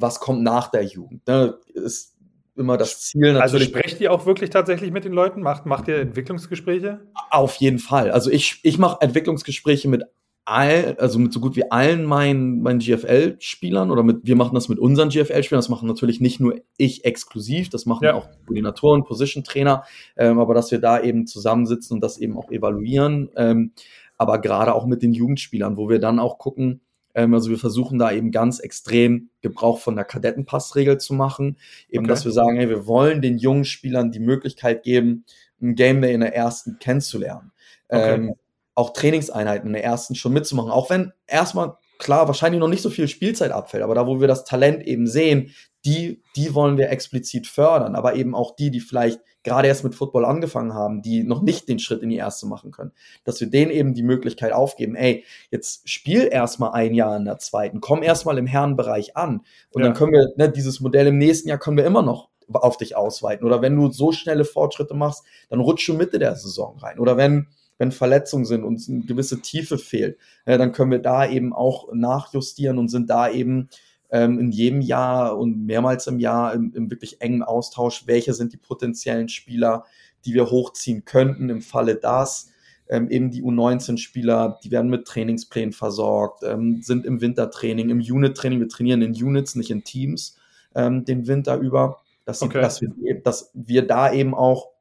was kommt nach der Jugend. Ne? Ist immer das Ziel also natürlich. Also sprecht ihr auch wirklich tatsächlich mit den Leuten? Macht, macht ihr Entwicklungsgespräche? Auf jeden Fall. Also ich, ich mache Entwicklungsgespräche mit all, also mit so gut wie allen meinen, meinen GFL-Spielern oder mit, wir machen das mit unseren GFL-Spielern, das machen natürlich nicht nur ich exklusiv, das machen ja. auch Koordinatoren, Position-Trainer, ähm, aber dass wir da eben zusammensitzen und das eben auch evaluieren, ähm, aber gerade auch mit den Jugendspielern, wo wir dann auch gucken, ähm, also wir versuchen da eben ganz extrem Gebrauch von der Kadettenpassregel zu machen. Eben, okay. dass wir sagen, hey, wir wollen den jungen Spielern die Möglichkeit geben, ein Game Day in der ersten kennenzulernen. Okay. Ähm, auch Trainingseinheiten in der ersten schon mitzumachen. Auch wenn erstmal klar wahrscheinlich noch nicht so viel Spielzeit abfällt, aber da, wo wir das Talent eben sehen, die, die wollen wir explizit fördern, aber eben auch die, die vielleicht gerade erst mit Football angefangen haben, die noch nicht den Schritt in die erste machen können, dass wir denen eben die Möglichkeit aufgeben, ey, jetzt spiel erstmal ein Jahr in der zweiten, komm erstmal im Herrenbereich an und ja. dann können wir, ne, dieses Modell im nächsten Jahr können wir immer noch auf dich ausweiten oder wenn du so schnelle Fortschritte machst, dann rutschst du Mitte der Saison rein oder wenn wenn Verletzungen sind und eine gewisse Tiefe fehlt, ja, dann können wir da eben auch nachjustieren und sind da eben ähm, in jedem Jahr und mehrmals im Jahr im, im wirklich engen Austausch, welche sind die potenziellen Spieler, die wir hochziehen könnten im Falle das. Ähm, eben die U19-Spieler, die werden mit Trainingsplänen versorgt, ähm, sind im Wintertraining, im Unit-Training, wir trainieren in Units, nicht in Teams, ähm, den Winter über, dass, okay. dass, wir, dass wir da eben auch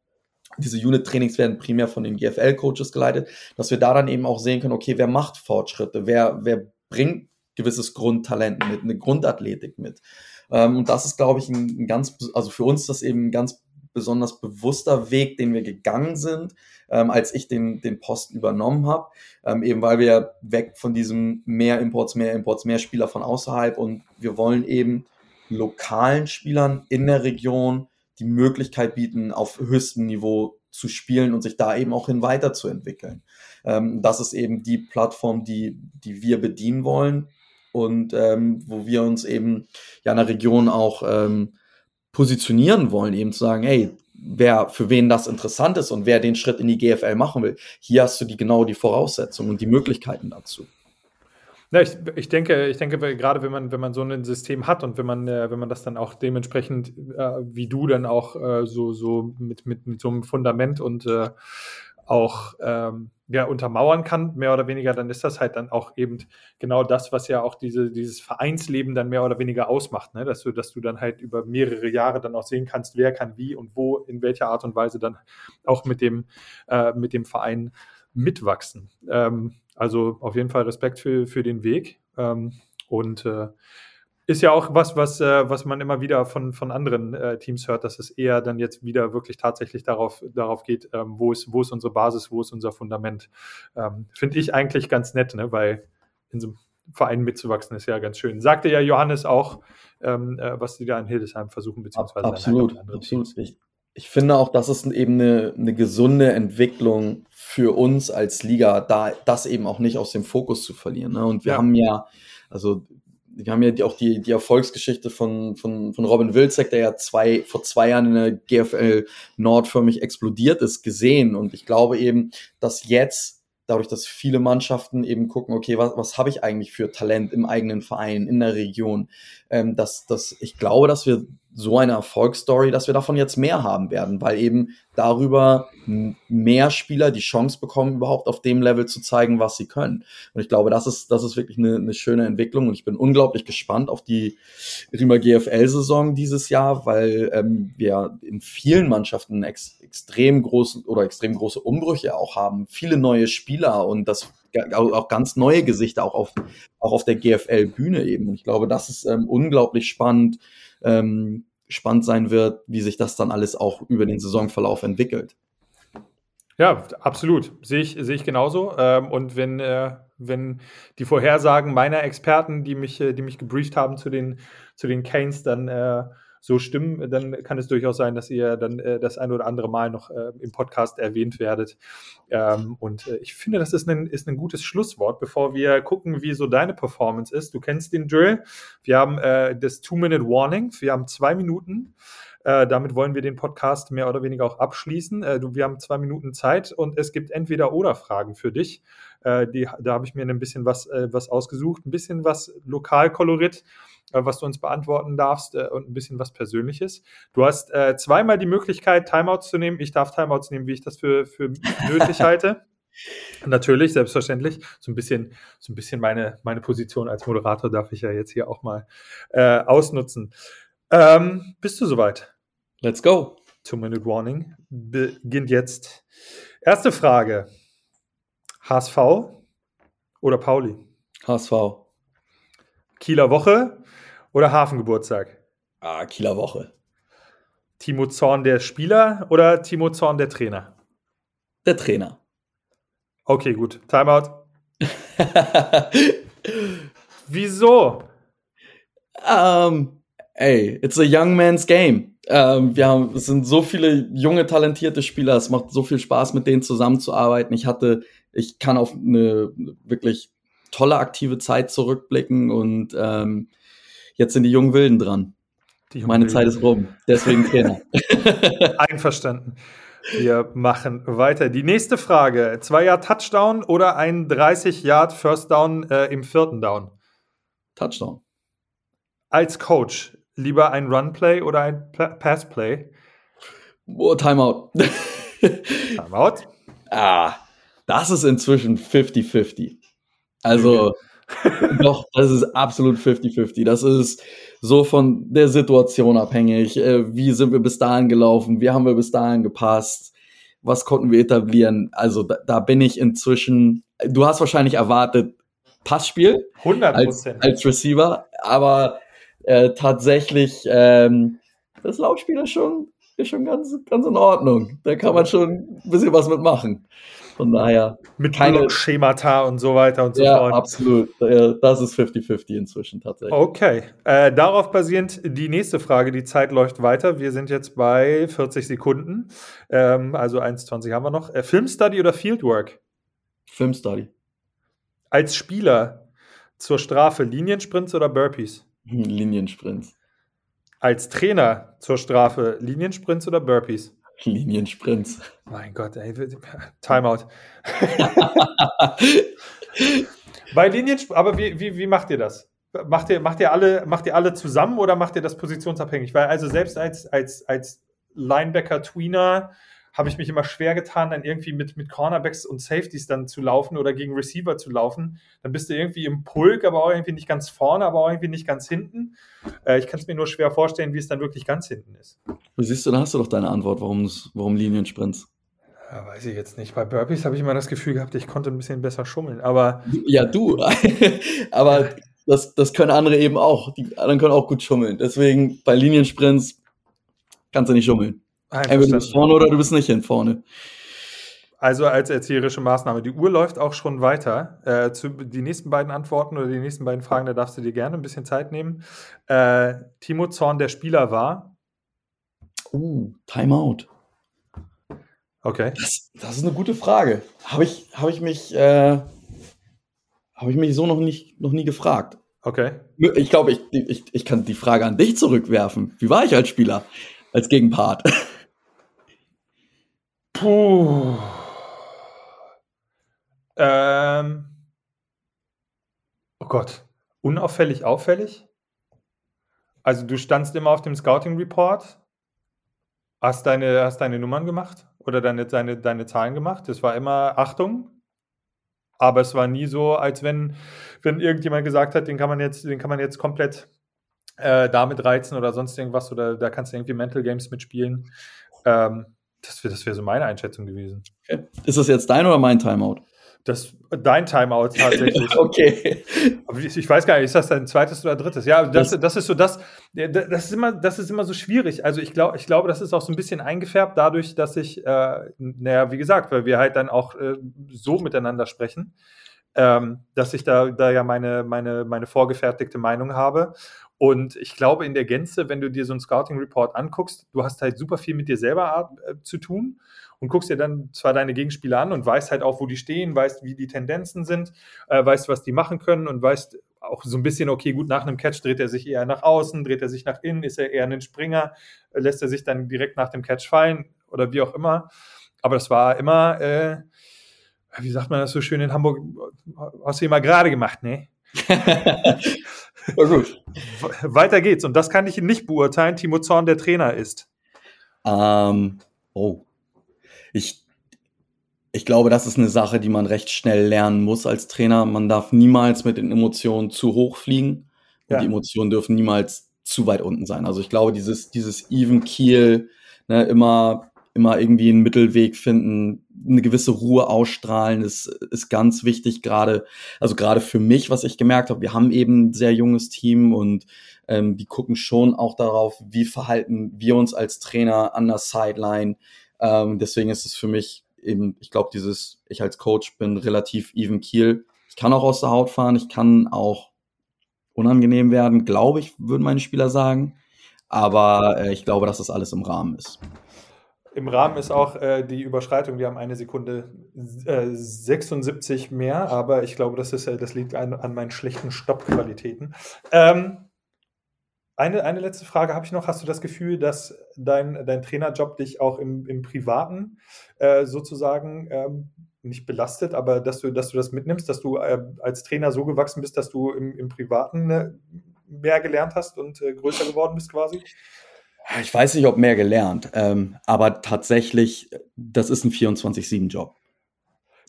diese Unit-Trainings werden primär von den GFL-Coaches geleitet, dass wir da dann eben auch sehen können, okay, wer macht Fortschritte, wer, wer bringt gewisses Grundtalent mit, eine Grundathletik mit. Ähm, und das ist, glaube ich, ein, ein ganz, also für uns das eben ein ganz besonders bewusster Weg, den wir gegangen sind, ähm, als ich den, den Posten übernommen habe. Ähm, eben weil wir weg von diesem mehr Imports, mehr Imports, mehr Spieler von außerhalb und wir wollen eben lokalen Spielern in der Region die Möglichkeit bieten, auf höchstem Niveau zu spielen und sich da eben auch hin weiterzuentwickeln. Ähm, das ist eben die Plattform, die, die wir bedienen wollen und ähm, wo wir uns eben ja in der Region auch ähm, positionieren wollen, eben zu sagen, hey, wer für wen das interessant ist und wer den Schritt in die GFL machen will, hier hast du die genau die Voraussetzungen und die Möglichkeiten dazu. Ja, ich, ich denke, ich denke, gerade wenn man, wenn man so ein System hat und wenn man, äh, wenn man das dann auch dementsprechend, äh, wie du dann auch äh, so, so mit, mit, mit so einem Fundament und äh, auch ähm, ja, untermauern kann, mehr oder weniger, dann ist das halt dann auch eben genau das, was ja auch diese, dieses Vereinsleben dann mehr oder weniger ausmacht, ne? dass, du, dass du dann halt über mehrere Jahre dann auch sehen kannst, wer kann wie und wo, in welcher Art und Weise dann auch mit dem, äh, mit dem Verein mitwachsen. Ähm, also auf jeden Fall Respekt für, für den Weg ähm, und äh, ist ja auch was, was, äh, was man immer wieder von, von anderen äh, Teams hört, dass es eher dann jetzt wieder wirklich tatsächlich darauf, darauf geht, ähm, wo, ist, wo ist unsere Basis, wo ist unser Fundament. Ähm, Finde ich eigentlich ganz nett, ne? weil in so einem Verein mitzuwachsen ist ja ganz schön. Sagte ja Johannes auch, ähm, äh, was die da in Hildesheim versuchen, beziehungsweise absolut, absolut. Ich, ich finde auch, das ist eben eine, eine gesunde Entwicklung für uns als Liga, da das eben auch nicht aus dem Fokus zu verlieren. Ne? Und wir ja. haben ja, also wir haben ja auch die, die Erfolgsgeschichte von, von, von Robin Wilczek, der ja zwei, vor zwei Jahren in der GFL nordförmig explodiert ist, gesehen. Und ich glaube eben, dass jetzt, dadurch, dass viele Mannschaften eben gucken, okay, was, was habe ich eigentlich für Talent im eigenen Verein, in der Region, ähm, dass, dass ich glaube, dass wir so eine Erfolgsstory, dass wir davon jetzt mehr haben werden, weil eben darüber mehr Spieler die Chance bekommen, überhaupt auf dem Level zu zeigen, was sie können. Und ich glaube, das ist, das ist wirklich eine, eine schöne Entwicklung und ich bin unglaublich gespannt auf die Riemer GFL-Saison dieses Jahr, weil ähm, wir in vielen Mannschaften ex extrem große oder extrem große Umbrüche auch haben, viele neue Spieler und das auch ganz neue Gesichter auch auf, auch auf der GFL-Bühne eben. Und ich glaube, das ist ähm, unglaublich spannend, ähm, spannend sein wird, wie sich das dann alles auch über den Saisonverlauf entwickelt. Ja, absolut. Sehe ich, sehe ich genauso. Ähm, und wenn, äh, wenn die Vorhersagen meiner Experten, die mich, äh, die mich gebrieft haben zu den, zu den Canes, dann äh, so stimmen, dann kann es durchaus sein, dass ihr dann äh, das ein oder andere Mal noch äh, im Podcast erwähnt werdet. Ähm, und äh, ich finde, das ist ein, ist ein gutes Schlusswort, bevor wir gucken, wie so deine Performance ist. Du kennst den Drill. Wir haben äh, das Two-Minute-Warning. Wir haben zwei Minuten. Äh, damit wollen wir den Podcast mehr oder weniger auch abschließen. Äh, du, wir haben zwei Minuten Zeit und es gibt entweder oder Fragen für dich. Äh, die, da habe ich mir ein bisschen was, äh, was ausgesucht, ein bisschen was Lokalkolorit was du uns beantworten darfst äh, und ein bisschen was Persönliches. Du hast äh, zweimal die Möglichkeit, Timeouts zu nehmen. Ich darf Timeouts nehmen, wie ich das für, für nötig halte. Natürlich, selbstverständlich. So ein bisschen, so ein bisschen meine, meine Position als Moderator darf ich ja jetzt hier auch mal äh, ausnutzen. Ähm, bist du soweit? Let's go. Two-Minute Warning beginnt jetzt. Erste Frage. HSV oder Pauli? HSV. Kieler Woche oder Hafengeburtstag? Ah, Kieler Woche. Timo Zorn der Spieler oder Timo Zorn der Trainer? Der Trainer. Okay, gut. Timeout. Wieso? Um, ey, it's a young man's game. Um, wir haben, es sind so viele junge, talentierte Spieler. Es macht so viel Spaß, mit denen zusammenzuarbeiten. Ich hatte, ich kann auf eine wirklich tolle aktive Zeit zurückblicken und ähm, Jetzt sind die jungen Wilden dran. Jungen Meine Wilden. Zeit ist rum. Deswegen Trainer. Einverstanden. Wir machen weiter. Die nächste Frage: Zwei Yard Touchdown oder ein 30 Yard First Down äh, im vierten Down? Touchdown. Als Coach lieber ein Run Play oder ein Pass Play? Oh, Timeout. Timeout. Ah, das ist inzwischen 50-50. Also. Okay. Doch, das ist absolut 50-50. Das ist so von der Situation abhängig. Äh, wie sind wir bis dahin gelaufen? Wie haben wir bis dahin gepasst? Was konnten wir etablieren? Also da, da bin ich inzwischen, du hast wahrscheinlich erwartet, Passspiel 100 als, als Receiver, aber äh, tatsächlich ähm, das Laufspiel ist schon ist schon ganz, ganz in Ordnung. Da kann man schon ein bisschen was mitmachen. Von daher. Mit keine Schemata und so weiter und so ja, fort. Ja, absolut. Das ist 50-50 inzwischen tatsächlich. Okay. Äh, darauf basierend die nächste Frage. Die Zeit läuft weiter. Wir sind jetzt bei 40 Sekunden. Ähm, also 1,20 haben wir noch. Äh, Filmstudy oder Fieldwork? Filmstudy. Als Spieler zur Strafe Liniensprints oder Burpees? Liniensprints. Als Trainer zur Strafe Liniensprints oder Burpees? Liniensprints. Mein Gott, ey, Timeout. Bei Liniensprints, aber wie, wie, wie macht ihr das? Macht ihr, macht, ihr alle, macht ihr alle zusammen oder macht ihr das positionsabhängig? Weil also selbst als, als, als Linebacker-Tweener habe ich mich immer schwer getan, dann irgendwie mit, mit Cornerbacks und Safeties dann zu laufen oder gegen Receiver zu laufen. Dann bist du irgendwie im Pulk, aber auch irgendwie nicht ganz vorne, aber auch irgendwie nicht ganz hinten. Äh, ich kann es mir nur schwer vorstellen, wie es dann wirklich ganz hinten ist. Du siehst du, da hast du doch deine Antwort, warum, warum Liniensprints. Ja, weiß ich jetzt nicht. Bei Burpees habe ich immer das Gefühl gehabt, ich konnte ein bisschen besser schummeln, aber. Ja, du. aber das, das können andere eben auch. Die anderen können auch gut schummeln. Deswegen bei Liniensprints kannst du nicht schummeln. Entweder du bist vorne oder du bist nicht hin vorne. Also als erzieherische Maßnahme. Die Uhr läuft auch schon weiter. Äh, zu, die nächsten beiden Antworten oder die nächsten beiden Fragen, da darfst du dir gerne ein bisschen Zeit nehmen. Äh, Timo Zorn, der Spieler war. Uh, Timeout. Okay. Das, das ist eine gute Frage. Habe ich, hab ich mich, äh, habe ich mich so noch nicht, noch nie gefragt. Okay. Ich glaube, ich, ich, ich kann die Frage an dich zurückwerfen. Wie war ich als Spieler? Als Gegenpart. Puh. Ähm. Oh Gott. Unauffällig, auffällig? Also du standst immer auf dem Scouting Report, hast deine, hast deine Nummern gemacht oder deine, deine, deine Zahlen gemacht. Das war immer Achtung. Aber es war nie so, als wenn, wenn irgendjemand gesagt hat, den kann man jetzt, den kann man jetzt komplett äh, damit reizen oder sonst irgendwas oder da kannst du irgendwie Mental Games mitspielen. Ähm, das wäre das wär so meine Einschätzung gewesen. Okay. Ist das jetzt dein oder mein Timeout? Das dein Timeout tatsächlich. okay. Ich, ich, weiß gar nicht, ist das dein zweites oder drittes? Ja, das, das ist so das, das ist immer, das ist immer so schwierig. Also ich glaube, ich glaube, das ist auch so ein bisschen eingefärbt dadurch, dass ich, äh, naja, wie gesagt, weil wir halt dann auch äh, so miteinander sprechen, ähm, dass ich da, da ja meine, meine, meine vorgefertigte Meinung habe. Und ich glaube in der Gänze, wenn du dir so einen Scouting Report anguckst, du hast halt super viel mit dir selber äh, zu tun und guckst dir dann zwar deine Gegenspieler an und weißt halt auch, wo die stehen, weißt, wie die Tendenzen sind, äh, weißt, was die machen können und weißt auch so ein bisschen, okay, gut, nach einem Catch dreht er sich eher nach außen, dreht er sich nach innen, ist er eher ein Springer, äh, lässt er sich dann direkt nach dem Catch fallen oder wie auch immer. Aber das war immer, äh, wie sagt man das so schön in Hamburg, hast du immer gerade gemacht, ne? Na gut. Weiter geht's. Und das kann ich nicht beurteilen. Timo Zorn der Trainer ist. Ähm, oh. Ich, ich glaube, das ist eine Sache, die man recht schnell lernen muss als Trainer. Man darf niemals mit den Emotionen zu hoch fliegen. Und ja. die Emotionen dürfen niemals zu weit unten sein. Also ich glaube, dieses, dieses Even Keel, ne, immer immer irgendwie einen Mittelweg finden, eine gewisse Ruhe ausstrahlen, ist, ist ganz wichtig, gerade, also gerade für mich, was ich gemerkt habe, wir haben eben ein sehr junges Team und ähm, die gucken schon auch darauf, wie verhalten wir uns als Trainer an der Sideline. Ähm, deswegen ist es für mich eben, ich glaube, dieses, ich als Coach bin relativ even Kiel. Ich kann auch aus der Haut fahren, ich kann auch unangenehm werden, glaube ich, würden meine Spieler sagen. Aber äh, ich glaube, dass das alles im Rahmen ist. Im Rahmen ist auch äh, die Überschreitung, wir haben eine Sekunde äh, 76 mehr, aber ich glaube, das, ist, äh, das liegt an, an meinen schlechten Stoppqualitäten. Ähm, eine, eine letzte Frage habe ich noch. Hast du das Gefühl, dass dein, dein Trainerjob dich auch im, im Privaten äh, sozusagen ähm, nicht belastet, aber dass du, dass du das mitnimmst, dass du äh, als Trainer so gewachsen bist, dass du im, im Privaten äh, mehr gelernt hast und größer geworden bist quasi? Ich weiß nicht, ob mehr gelernt, ähm, aber tatsächlich, das ist ein 24-7-Job.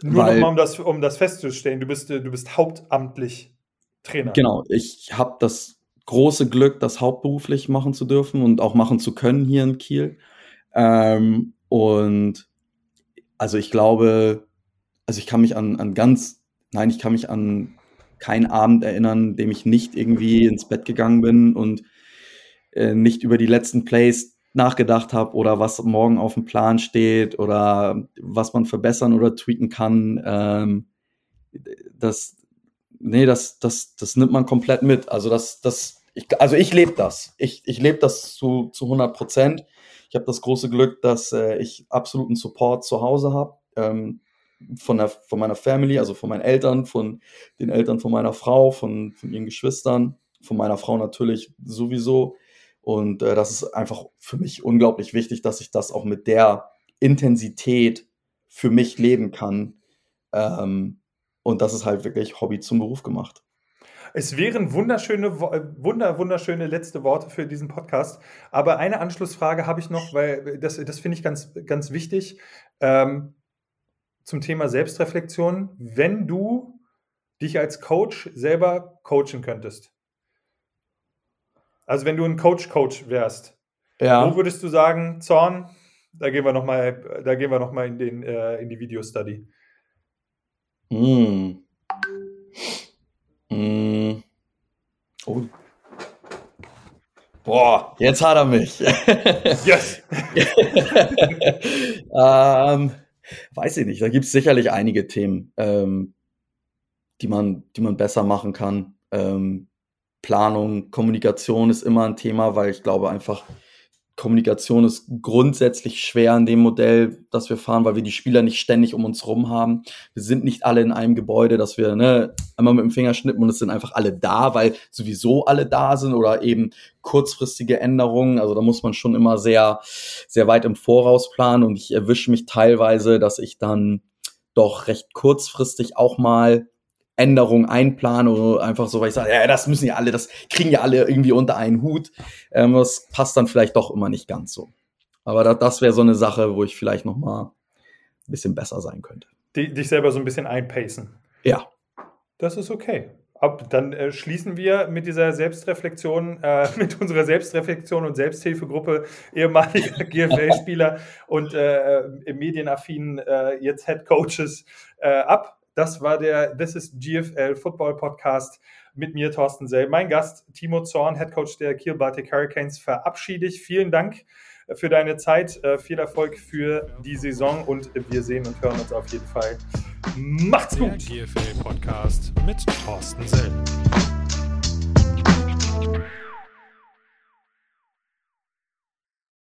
Nur nochmal, um das, um das festzustellen, du bist, du bist hauptamtlich Trainer. Genau, ich habe das große Glück, das hauptberuflich machen zu dürfen und auch machen zu können hier in Kiel. Ähm, und also ich glaube, also ich kann mich an, an ganz, nein, ich kann mich an keinen Abend erinnern, dem ich nicht irgendwie ins Bett gegangen bin und äh, nicht über die letzten Plays nachgedacht habe oder was morgen auf dem Plan steht oder was man verbessern oder tweaken kann, ähm, das, nee, das, das, das nimmt man komplett mit. Also das, das, ich, also ich lebe das. Ich, ich lebe das zu, zu 100 Prozent. Ich habe das große Glück, dass äh, ich absoluten Support zu Hause habe. Ähm, von, der, von meiner Family, also von meinen Eltern, von den Eltern von meiner Frau, von, von ihren Geschwistern, von meiner Frau natürlich sowieso. Und äh, das ist einfach für mich unglaublich wichtig, dass ich das auch mit der Intensität für mich leben kann. Ähm, und das ist halt wirklich Hobby zum Beruf gemacht. Es wären wunderschöne, äh, wunder, wunderschöne letzte Worte für diesen Podcast. Aber eine Anschlussfrage habe ich noch, weil das, das finde ich ganz, ganz wichtig. Ähm, zum Thema Selbstreflexion. Wenn du dich als Coach selber coachen könntest, also wenn du ein Coach-Coach wärst, ja. wo würdest du sagen, Zorn, da gehen wir nochmal, da gehen wir noch mal in, den, äh, in die Video-Study. Mm. Mm. Oh. Boah, jetzt hat er mich. yes. ähm, weiß ich nicht. Da gibt es sicherlich einige Themen, ähm, die, man, die man besser machen kann. Ähm, Planung, Kommunikation ist immer ein Thema, weil ich glaube einfach, Kommunikation ist grundsätzlich schwer in dem Modell, das wir fahren, weil wir die Spieler nicht ständig um uns rum haben. Wir sind nicht alle in einem Gebäude, dass wir ne, einmal mit dem Finger schnippen und es sind einfach alle da, weil sowieso alle da sind oder eben kurzfristige Änderungen. Also da muss man schon immer sehr, sehr weit im Voraus planen und ich erwische mich teilweise, dass ich dann doch recht kurzfristig auch mal Änderungen einplanen oder einfach so, weil ich sage, ja, das müssen ja alle, das kriegen ja alle irgendwie unter einen Hut. Ähm, das passt dann vielleicht doch immer nicht ganz so. Aber das, das wäre so eine Sache, wo ich vielleicht noch mal ein bisschen besser sein könnte. Die, dich selber so ein bisschen einpacen. Ja. Das ist okay. Ab, dann äh, schließen wir mit dieser Selbstreflexion, äh, mit unserer Selbstreflexion und Selbsthilfegruppe ehemaliger GFL-Spieler und äh, medienaffinen äh, jetzt Head Coaches äh, ab. Das war der This is GFL Football Podcast mit mir, Thorsten Sell. Mein Gast, Timo Zorn, Head Coach der Kiel Baltic Hurricanes, verabschiede ich. Vielen Dank äh, für deine Zeit, äh, viel Erfolg für die Saison und wir sehen und hören uns auf jeden Fall. Macht's gut! Der GFL Podcast mit Thorsten Sell.